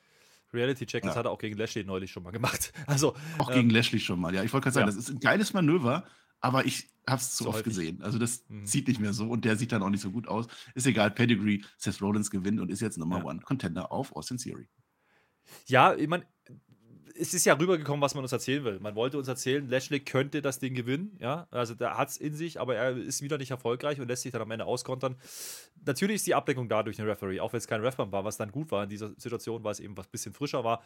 Reality Check, das hat er auch gegen Lashley neulich schon mal gemacht. Also, auch ähm, gegen Lashley schon mal, ja. Ich wollte gerade sagen, ja. das ist ein geiles Manöver, aber ich habe es zu so oft häufig. gesehen. Also das mhm. zieht nicht mehr so und der sieht dann auch nicht so gut aus. Ist egal, Pedigree, Seth Rollins gewinnt und ist jetzt Number ja. One Contender auf Austin Theory. Ja, ich meine, es ist ja rübergekommen, was man uns erzählen will. Man wollte uns erzählen, Lashley könnte das Ding gewinnen, ja. Also der hat es in sich, aber er ist wieder nicht erfolgreich und lässt sich dann am Ende auskontern. Natürlich ist die Ablenkung da durch den Referee, auch wenn es kein Refband war, was dann gut war in dieser Situation, weil es eben was bisschen frischer war,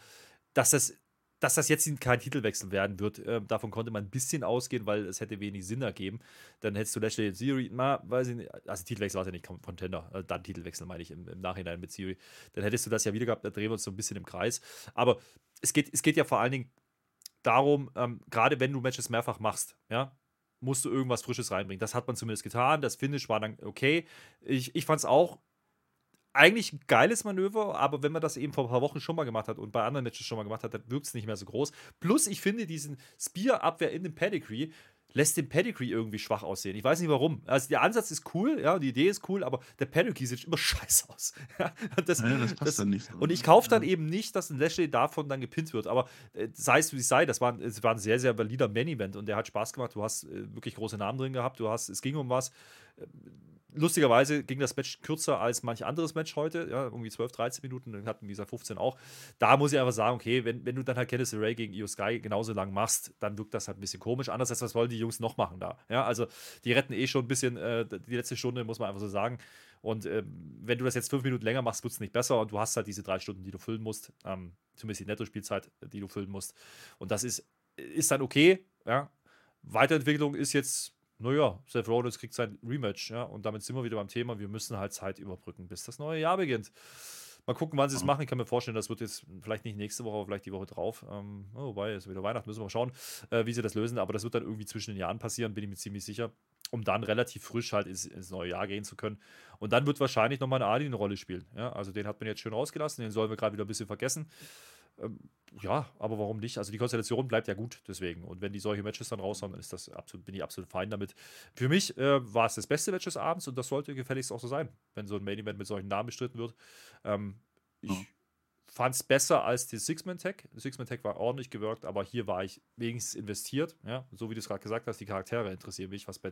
dass das dass das jetzt kein Titelwechsel werden wird, äh, davon konnte man ein bisschen ausgehen, weil es hätte wenig Sinn ergeben. Dann hättest du Lashley und Siri, mal, weiß ich nicht, also Titelwechsel war es ja nicht Contender, äh, dann Titelwechsel meine ich im, im, Nachhinein mit Siri. Dann hättest du das ja wieder gehabt, da drehen wir uns so ein bisschen im Kreis. Aber es geht, es geht ja vor allen Dingen darum, ähm, gerade wenn du Matches mehrfach machst, ja, musst du irgendwas Frisches reinbringen. Das hat man zumindest getan. Das Finish war dann okay. Ich, ich fand es auch eigentlich ein geiles Manöver, aber wenn man das eben vor ein paar Wochen schon mal gemacht hat und bei anderen Matches schon mal gemacht hat, dann wirkt es nicht mehr so groß. Plus, ich finde diesen Spear-Abwehr in dem Pedigree lässt den Pedigree irgendwie schwach aussehen. Ich weiß nicht warum. Also der Ansatz ist cool, ja, die Idee ist cool, aber der Pedigree sieht immer scheiße aus. das, ja, das passt das, dann nicht. So. Und ich kaufe dann ja. eben nicht, dass ein Lashley davon dann gepinnt wird. Aber äh, sei es wie es sei, das war, es war ein sehr, sehr valider Main-Event und der hat Spaß gemacht. Du hast äh, wirklich große Namen drin gehabt, du hast, es ging um was. Äh, lustigerweise ging das Match kürzer als manch anderes Match heute, ja, irgendwie 12, 13 Minuten, dann hatten wir 15 auch. Da muss ich einfach sagen, okay, wenn, wenn du dann halt Kenneth Ray gegen Io Sky genauso lang machst, dann wirkt das halt ein bisschen komisch. Anders als was wollen die Jungs noch machen da. Ja, also die retten eh schon ein bisschen äh, die letzte Stunde, muss man einfach so sagen. Und äh, wenn du das jetzt fünf Minuten länger machst, wird es nicht besser und du hast halt diese drei Stunden, die du füllen musst, ähm, zumindest die Netto-Spielzeit, die du füllen musst. Und das ist, ist dann okay, ja. Weiterentwicklung ist jetzt naja, Seth Rollins kriegt sein Rematch, ja, und damit sind wir wieder beim Thema, wir müssen halt Zeit überbrücken, bis das neue Jahr beginnt. Mal gucken, wann sie es machen. Ich kann mir vorstellen, das wird jetzt vielleicht nicht nächste Woche, aber vielleicht die Woche drauf. Ähm, oh, wobei, es ist wieder Weihnachten, müssen wir mal schauen, äh, wie sie das lösen. Aber das wird dann irgendwie zwischen den Jahren passieren, bin ich mir ziemlich sicher, um dann relativ frisch halt ins, ins neue Jahr gehen zu können. Und dann wird wahrscheinlich nochmal eine Adi eine Rolle spielen. Ja? Also den hat man jetzt schön rausgelassen, den sollen wir gerade wieder ein bisschen vergessen. Ähm, ja, aber warum nicht? Also die Konstellation bleibt ja gut deswegen. Und wenn die solche Matches dann raushauen, dann ist das absolut, bin ich absolut fein damit. Für mich äh, war es das beste Match des Abends und das sollte gefälligst auch so sein, wenn so ein Main Event mit solchen Namen bestritten wird. Ähm, ich ja. fand es besser als die Six-Man-Tag. Six-Man-Tag war ordentlich gewirkt, aber hier war ich wenigstens investiert. Ja? So wie du es gerade gesagt hast, die Charaktere interessieren mich, was bei,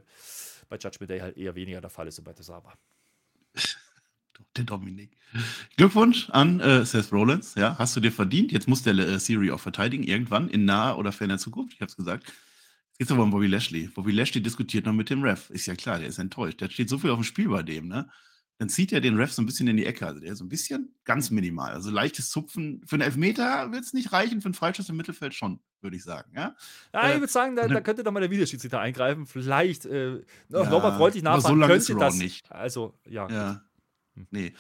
bei Judgment Day halt eher weniger der Fall ist und bei Tesaba der Dominik. Glückwunsch an äh, Seth Rollins. Ja, hast du dir verdient. Jetzt muss der äh, Siri auch verteidigen, irgendwann in naher oder ferner Zukunft. Ich habe es gesagt. Jetzt geht es aber um Bobby Lashley. Bobby Lashley diskutiert noch mit dem Ref. Ist ja klar, der ist enttäuscht. Da steht so viel auf dem Spiel bei dem, ne? Dann zieht er den Ref so ein bisschen in die Ecke. Also der ist so ein bisschen ganz minimal. Also leichtes Zupfen. Für einen Elfmeter wird es nicht reichen, für einen Freischuss im Mittelfeld schon, würde ich sagen. Ja, ja äh, ich würde sagen, da, da, könnte doch mal der Videoschiedsrichter eingreifen. Vielleicht äh, ja, nochmal freundlich nachfragen. So lange könnte ist das nicht. Also, ja. ja. Hm. Nee.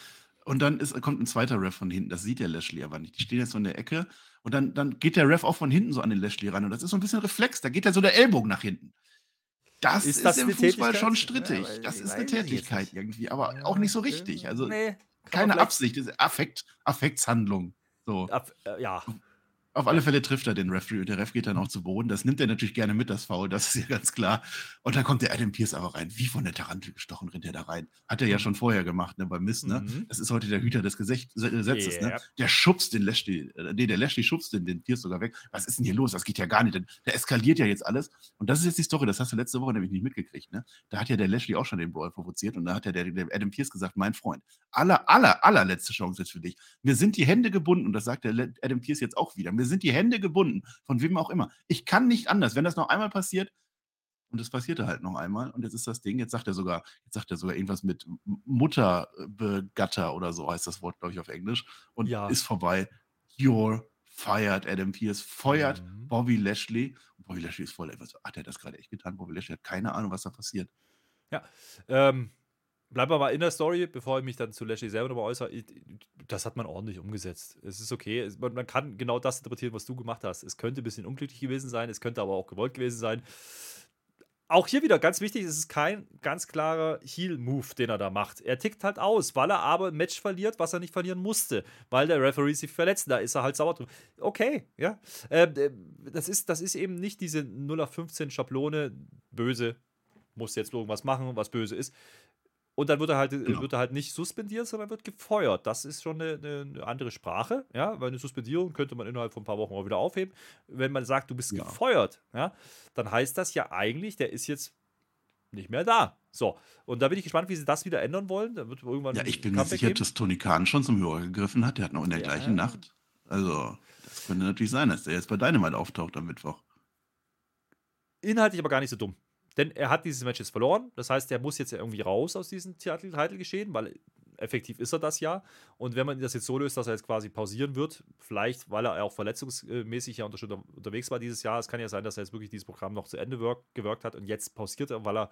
Und dann ist, kommt ein zweiter Ref von hinten. Das sieht der Lashley aber nicht. Die stehen jetzt so in der Ecke. Und dann, dann geht der Ref auch von hinten so an den Lashley ran. Und das ist so ein bisschen Reflex. Da geht ja so der Ellbogen nach hinten. Das ist, das im Fußball schon strittig. Ja, das ist eine Tätigkeit irgendwie, aber ja, auch nicht so richtig. Also nee, keine Absicht, das ist Affekt, Affektshandlung. So. Ab, äh, ja. Auf alle Fälle trifft er den Referee und der Ref geht dann auch zu Boden. Das nimmt er natürlich gerne mit, das Foul, das ist ja ganz klar. Und dann kommt der Adam Pierce aber rein. Wie von der Tarantel gestochen rennt er da rein. Hat er ja mhm. schon vorher gemacht, ne, beim Mist, ne? Mhm. Das ist heute der Hüter des Gesetzes, yeah. ne? Der schubst den Lashley, äh, nee, der Lashley schubst den, den Pierce sogar weg. Was ist denn hier los? Das geht ja gar nicht. Der eskaliert ja jetzt alles. Und das ist jetzt die Story, das hast du letzte Woche nämlich nicht mitgekriegt, ne? Da hat ja der Lashley auch schon den Brawl provoziert und da hat ja der, der Adam Pierce gesagt, mein Freund, aller, aller, allerletzte Chance jetzt für dich. Mir sind die Hände gebunden und das sagt der Adam Pierce jetzt auch wieder. Mir sind die Hände gebunden von wem auch immer. Ich kann nicht anders. Wenn das noch einmal passiert, und das passierte halt noch einmal, und jetzt ist das Ding, jetzt sagt er sogar, jetzt sagt er sogar irgendwas mit Mutterbegatter oder so heißt das Wort, glaube ich, auf Englisch, und ja. ist vorbei. You're fired, Adam Pierce feuert mhm. Bobby Lashley. Und Bobby Lashley ist voll, was hat er das gerade echt getan? Bobby Lashley hat keine Ahnung, was da passiert. Ja, ähm, Bleiben wir mal in der Story, bevor ich mich dann zu Lashley selber nochmal äußere. Das hat man ordentlich umgesetzt. Es ist okay. Man, kann genau das interpretieren, was du gemacht hast. Es könnte ein bisschen unglücklich gewesen sein, es könnte aber auch gewollt gewesen sein. Auch hier wieder ganz wichtig, es ist kein ganz klarer Heal-Move, den er da macht. Er tickt halt aus, weil er aber ein Match verliert, was er nicht verlieren musste, weil der Referee sich verletzt. Da ist er halt sauer drüber. Okay, ja. Ähm, äh, das, ist, das ist eben nicht diese 0 auf 15 Schablone, böse, muss jetzt irgendwas machen, was böse ist. Und dann wird er halt, genau. wird er halt nicht suspendiert, sondern wird gefeuert. Das ist schon eine, eine, andere Sprache, ja, weil eine Suspendierung könnte man innerhalb von ein paar Wochen auch wieder aufheben. Wenn man sagt, du bist ja. gefeuert, ja, dann heißt das ja eigentlich, der ist jetzt nicht mehr da. So, und da bin ich gespannt, wie sie das wieder ändern wollen. Da wird irgendwann ja, ich bin mir sicher, geben. dass Tony Khan schon zum Hörer gegriffen hat. Der hat noch in der ja. gleichen Nacht. Also, das könnte natürlich sein, dass der jetzt bei Dynamite auftaucht am Mittwoch. Inhaltlich aber gar nicht so dumm. Denn er hat dieses Match jetzt verloren. Das heißt, er muss jetzt irgendwie raus aus diesem Titel geschehen, weil effektiv ist er das ja. Und wenn man das jetzt so löst, dass er jetzt quasi pausieren wird, vielleicht, weil er auch verletzungsmäßig ja unter unterwegs war dieses Jahr, es kann ja sein, dass er jetzt wirklich dieses Programm noch zu Ende gewirkt hat und jetzt pausiert er, weil er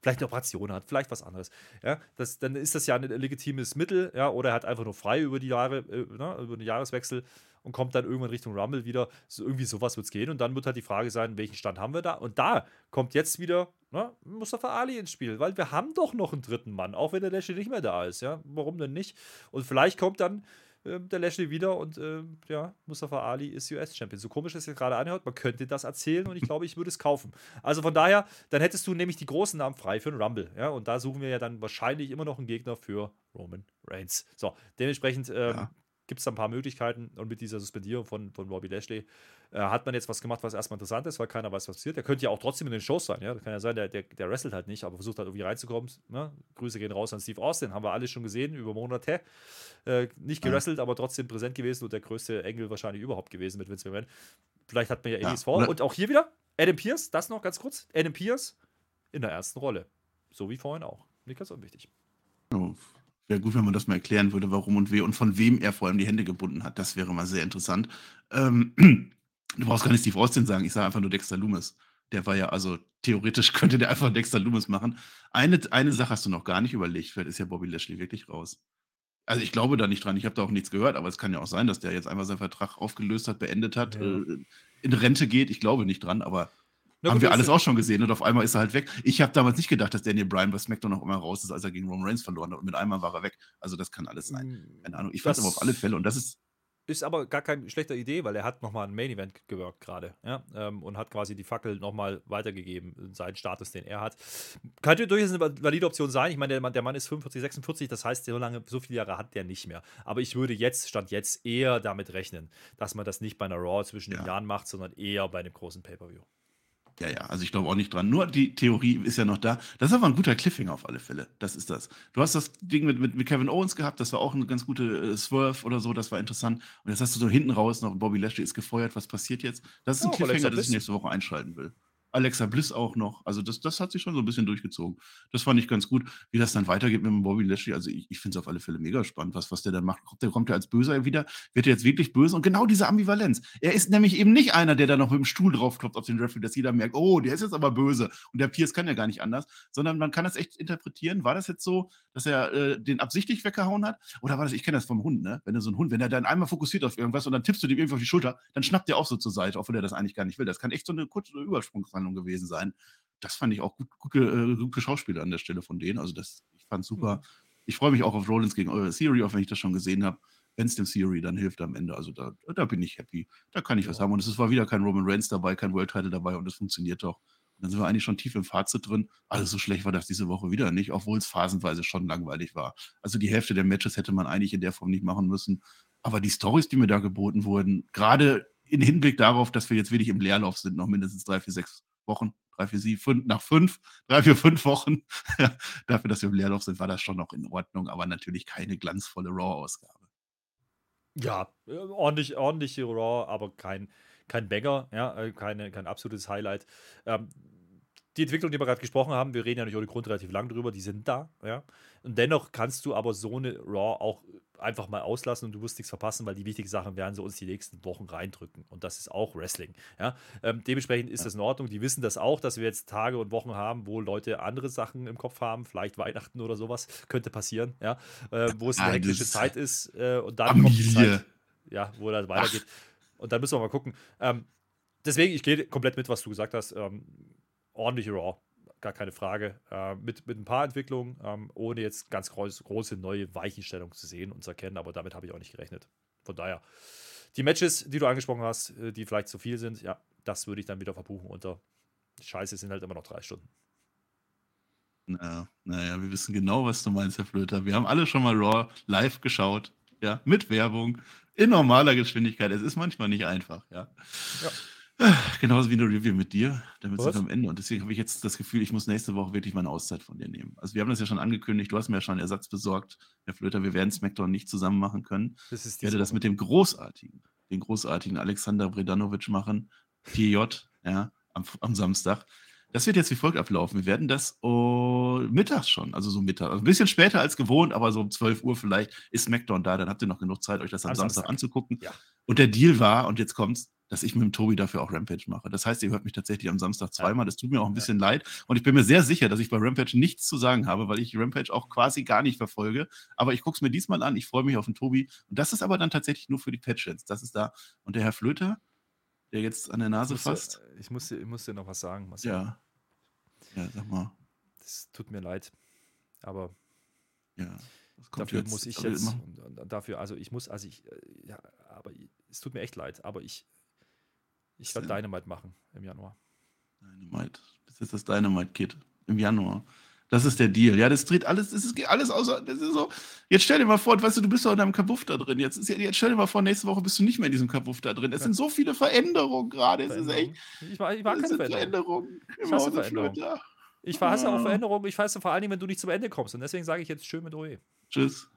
vielleicht eine Operation hat, vielleicht was anderes. Ja, das, dann ist das ja ein legitimes Mittel, ja, oder er hat einfach nur frei über die Jahre, äh, ne, über den Jahreswechsel und kommt dann irgendwann Richtung Rumble wieder. So, irgendwie sowas wird es gehen. Und dann wird halt die Frage sein, welchen Stand haben wir da? Und da kommt jetzt wieder ne, Mustafa Ali ins Spiel, weil wir haben doch noch einen dritten Mann, auch wenn der Lashley nicht mehr da ist. Ja, warum denn nicht? Und vielleicht kommt dann äh, der Lashley wieder und äh, ja, Mustafa Ali ist US-Champion. So komisch es jetzt gerade anhört, man könnte das erzählen und ich glaube, ich würde es kaufen. Also von daher, dann hättest du nämlich die großen Namen frei für einen Rumble. Ja, und da suchen wir ja dann wahrscheinlich immer noch einen Gegner für Roman Reigns. So, dementsprechend ähm, ja gibt es da ein paar Möglichkeiten. Und mit dieser Suspendierung von, von Robbie Lashley äh, hat man jetzt was gemacht, was erstmal interessant ist, weil keiner weiß, was passiert. Der könnte ja auch trotzdem in den Shows sein. Ja? Das kann ja sein, der, der, der wrestelt halt nicht, aber versucht halt irgendwie reinzukommen. Ne? Grüße gehen raus an Steve Austin. Haben wir alle schon gesehen über Monate. Äh, nicht gerestelt, ja. aber trotzdem präsent gewesen und der größte Engel wahrscheinlich überhaupt gewesen mit Vince McMahon. Vielleicht hat man ja ähnliches ja, vor. Und auch hier wieder Adam Pierce, das noch ganz kurz. Adam Pierce in der ersten Rolle. So wie vorhin auch. Nicht ganz unwichtig. Oh, Wäre gut, wenn man das mal erklären würde, warum und wie und von wem er vor allem die Hände gebunden hat. Das wäre mal sehr interessant. Ähm, du brauchst gar nicht Steve Austin sagen, ich sage einfach nur Dexter Loomis. Der war ja, also theoretisch könnte der einfach Dexter Loomis machen. Eine, eine Sache hast du noch gar nicht überlegt, vielleicht ist ja Bobby Lashley wirklich raus. Also ich glaube da nicht dran, ich habe da auch nichts gehört, aber es kann ja auch sein, dass der jetzt einfach seinen Vertrag aufgelöst hat, beendet hat, ja. äh, in Rente geht. Ich glaube nicht dran, aber na, haben wir alles auch schon gesehen und auf einmal ist er halt weg. Ich habe damals nicht gedacht, dass Daniel Bryan bei SmackDown noch immer raus ist, als er gegen Roman Reigns verloren hat und mit einmal war er weg. Also das kann alles sein. Hm, Keine Ahnung. Ich weiß aber auf alle Fälle und das ist ist aber gar keine schlechte Idee, weil er hat nochmal ein Main Event gewirkt gerade. Ja? Ähm, und hat quasi die Fackel nochmal weitergegeben, seinen Status, den er hat. Könnte durchaus eine valide Option sein. Ich meine, der Mann, der Mann ist 45, 46, das heißt, so lange, so viele Jahre hat der nicht mehr. Aber ich würde jetzt, Stand jetzt, eher damit rechnen, dass man das nicht bei einer Raw zwischen den Jahren macht, sondern eher bei einem großen Pay-Per-View. Ja, ja, also ich glaube auch nicht dran. Nur die Theorie ist ja noch da. Das ist aber ein guter Cliffhanger auf alle Fälle. Das ist das. Du hast das Ding mit, mit, mit Kevin Owens gehabt, das war auch eine ganz gute äh, Swerve oder so, das war interessant. Und jetzt hast du so hinten raus noch, Bobby Lashley ist gefeuert, was passiert jetzt? Das ist ein oh, Cliffhanger, das ich nächste Woche einschalten will. Alexa Bliss auch noch. Also das, das hat sich schon so ein bisschen durchgezogen. Das fand ich ganz gut. Wie das dann weitergeht mit dem Bobby Lashley, also ich, ich finde es auf alle Fälle mega spannend, was, was der dann macht. Der kommt ja als Böser wieder, wird er jetzt wirklich böse und genau diese Ambivalenz. Er ist nämlich eben nicht einer, der da noch mit dem Stuhl draufklopft auf den Referee, dass jeder merkt, oh, der ist jetzt aber böse und der Pierce kann ja gar nicht anders, sondern man kann das echt interpretieren. War das jetzt so, dass er äh, den absichtlich weggehauen hat? Oder war das, ich kenne das vom Hund, ne? Wenn er so ein Hund, wenn er dann einmal fokussiert auf irgendwas und dann tippst du dem irgendwie auf die Schulter, dann schnappt der auch so zur Seite, obwohl er das eigentlich gar nicht will. Das kann echt so eine kurze Übersprungshandlung gewesen sein das fand ich auch gut, gut, äh, gute Schauspieler an der Stelle von denen. Also das, ich fand super. Mhm. Ich freue mich auch auf Rollins gegen eure Theory, auch wenn ich das schon gesehen habe. Wenn es dem Theory dann hilft am Ende. Also da, da bin ich happy. Da kann ich ja. was haben. Und es war wieder kein Roman Reigns dabei, kein World Title dabei und das funktioniert doch. Und dann sind wir eigentlich schon tief im Fazit drin. Also so schlecht war das diese Woche wieder nicht, obwohl es phasenweise schon langweilig war. Also die Hälfte der Matches hätte man eigentlich in der Form nicht machen müssen. Aber die Stories, die mir da geboten wurden, gerade in Hinblick darauf, dass wir jetzt wirklich im Leerlauf sind, noch mindestens drei, vier, sechs Wochen, drei, vier, sieben, fünf, nach fünf, drei, vier, fünf Wochen, dafür, dass wir im Leerlauf sind, war das schon noch in Ordnung, aber natürlich keine glanzvolle Raw-Ausgabe. Ja, äh, ordentlich, ordentliche Raw, aber kein, kein Banger, ja, äh, keine, kein absolutes Highlight. Ähm, die Entwicklung, die wir gerade gesprochen haben, wir reden ja nicht ohne Grund relativ lang drüber, die sind da, ja. Und dennoch kannst du aber so eine Raw auch einfach mal auslassen und du wirst nichts verpassen, weil die wichtigen Sachen werden sie uns die nächsten Wochen reindrücken. Und das ist auch Wrestling. Ja? Ähm, dementsprechend ist das in Ordnung. Die wissen das auch, dass wir jetzt Tage und Wochen haben, wo Leute andere Sachen im Kopf haben, vielleicht Weihnachten oder sowas, könnte passieren, ja? Äh, wo es eine hektische Zeit ist äh, und dann Familie. kommt die Zeit, ja, wo das weitergeht. Ach. Und dann müssen wir mal gucken. Ähm, deswegen, ich gehe komplett mit, was du gesagt hast. Ähm, ordentliche Raw gar keine Frage. Äh, mit, mit ein paar Entwicklungen, ähm, ohne jetzt ganz groß, große neue Weichenstellungen zu sehen und zu erkennen, aber damit habe ich auch nicht gerechnet. Von daher, die Matches, die du angesprochen hast, äh, die vielleicht zu viel sind, ja, das würde ich dann wieder verbuchen unter Scheiße, sind halt immer noch drei Stunden. Na, naja, wir wissen genau, was du meinst, Herr Flöter. Wir haben alle schon mal Raw live geschaut, ja, mit Werbung, in normaler Geschwindigkeit. Es ist manchmal nicht einfach, ja. Ja. Genauso wie eine Review mit dir, damit sind wir am Ende. Und deswegen habe ich jetzt das Gefühl, ich muss nächste Woche wirklich meine Auszeit von dir nehmen. Also wir haben das ja schon angekündigt, du hast mir ja schon einen Ersatz besorgt. Herr Flöter, wir werden SmackDown nicht zusammen machen können. Das ich werde das mit dem großartigen, den großartigen Alexander Bredanovic machen, PJ, ja, am, am Samstag. Das wird jetzt wie folgt ablaufen. Wir werden das oh, mittags schon, also so Mittag, also ein bisschen später als gewohnt, aber so um 12 Uhr vielleicht ist SmackDown da. Dann habt ihr noch genug Zeit, euch das am, am Samstag, Samstag, anzugucken. Ja. Und der Deal war, und jetzt kommt's, dass ich mit dem Tobi dafür auch Rampage mache. Das heißt, ihr hört mich tatsächlich am Samstag zweimal. Das tut mir auch ein bisschen leid. Und ich bin mir sehr sicher, dass ich bei Rampage nichts zu sagen habe, weil ich Rampage auch quasi gar nicht verfolge. Aber ich gucke es mir diesmal an. Ich freue mich auf den Tobi. Und das ist aber dann tatsächlich nur für die Patchens. Das ist da. Und der Herr Flöter, der jetzt an der Nase ich fasst. Ich muss, dir, ich muss dir noch was sagen. Marcel. Ja. Ja, sag mal. Das tut mir leid. Aber. Ja. Dafür jetzt, muss ich jetzt, dafür, also ich muss, also ich, äh, ja, aber es tut mir echt leid, aber ich, ich werde Dynamite machen im Januar. Dynamite. Das ist das Dynamite-Kit im Januar. Das ist der Deal. Ja, das dreht alles, das ist alles außer, das ist so. Jetzt stell dir mal vor, weißt du, du bist doch in deinem Kabuff da drin. Jetzt, ist, jetzt stell dir mal vor, nächste Woche bist du nicht mehr in diesem Kabuff da drin. Es ja. sind so viele Veränderungen gerade. Es ist echt. Ich war, ich war keine Veränderungen. Ich hasse Veränderungen. Ich verhasse auch Veränderungen. Ich hasse vor allen Dingen, wenn du nicht zum Ende kommst. Und deswegen sage ich jetzt schön mit OE. Tschüss.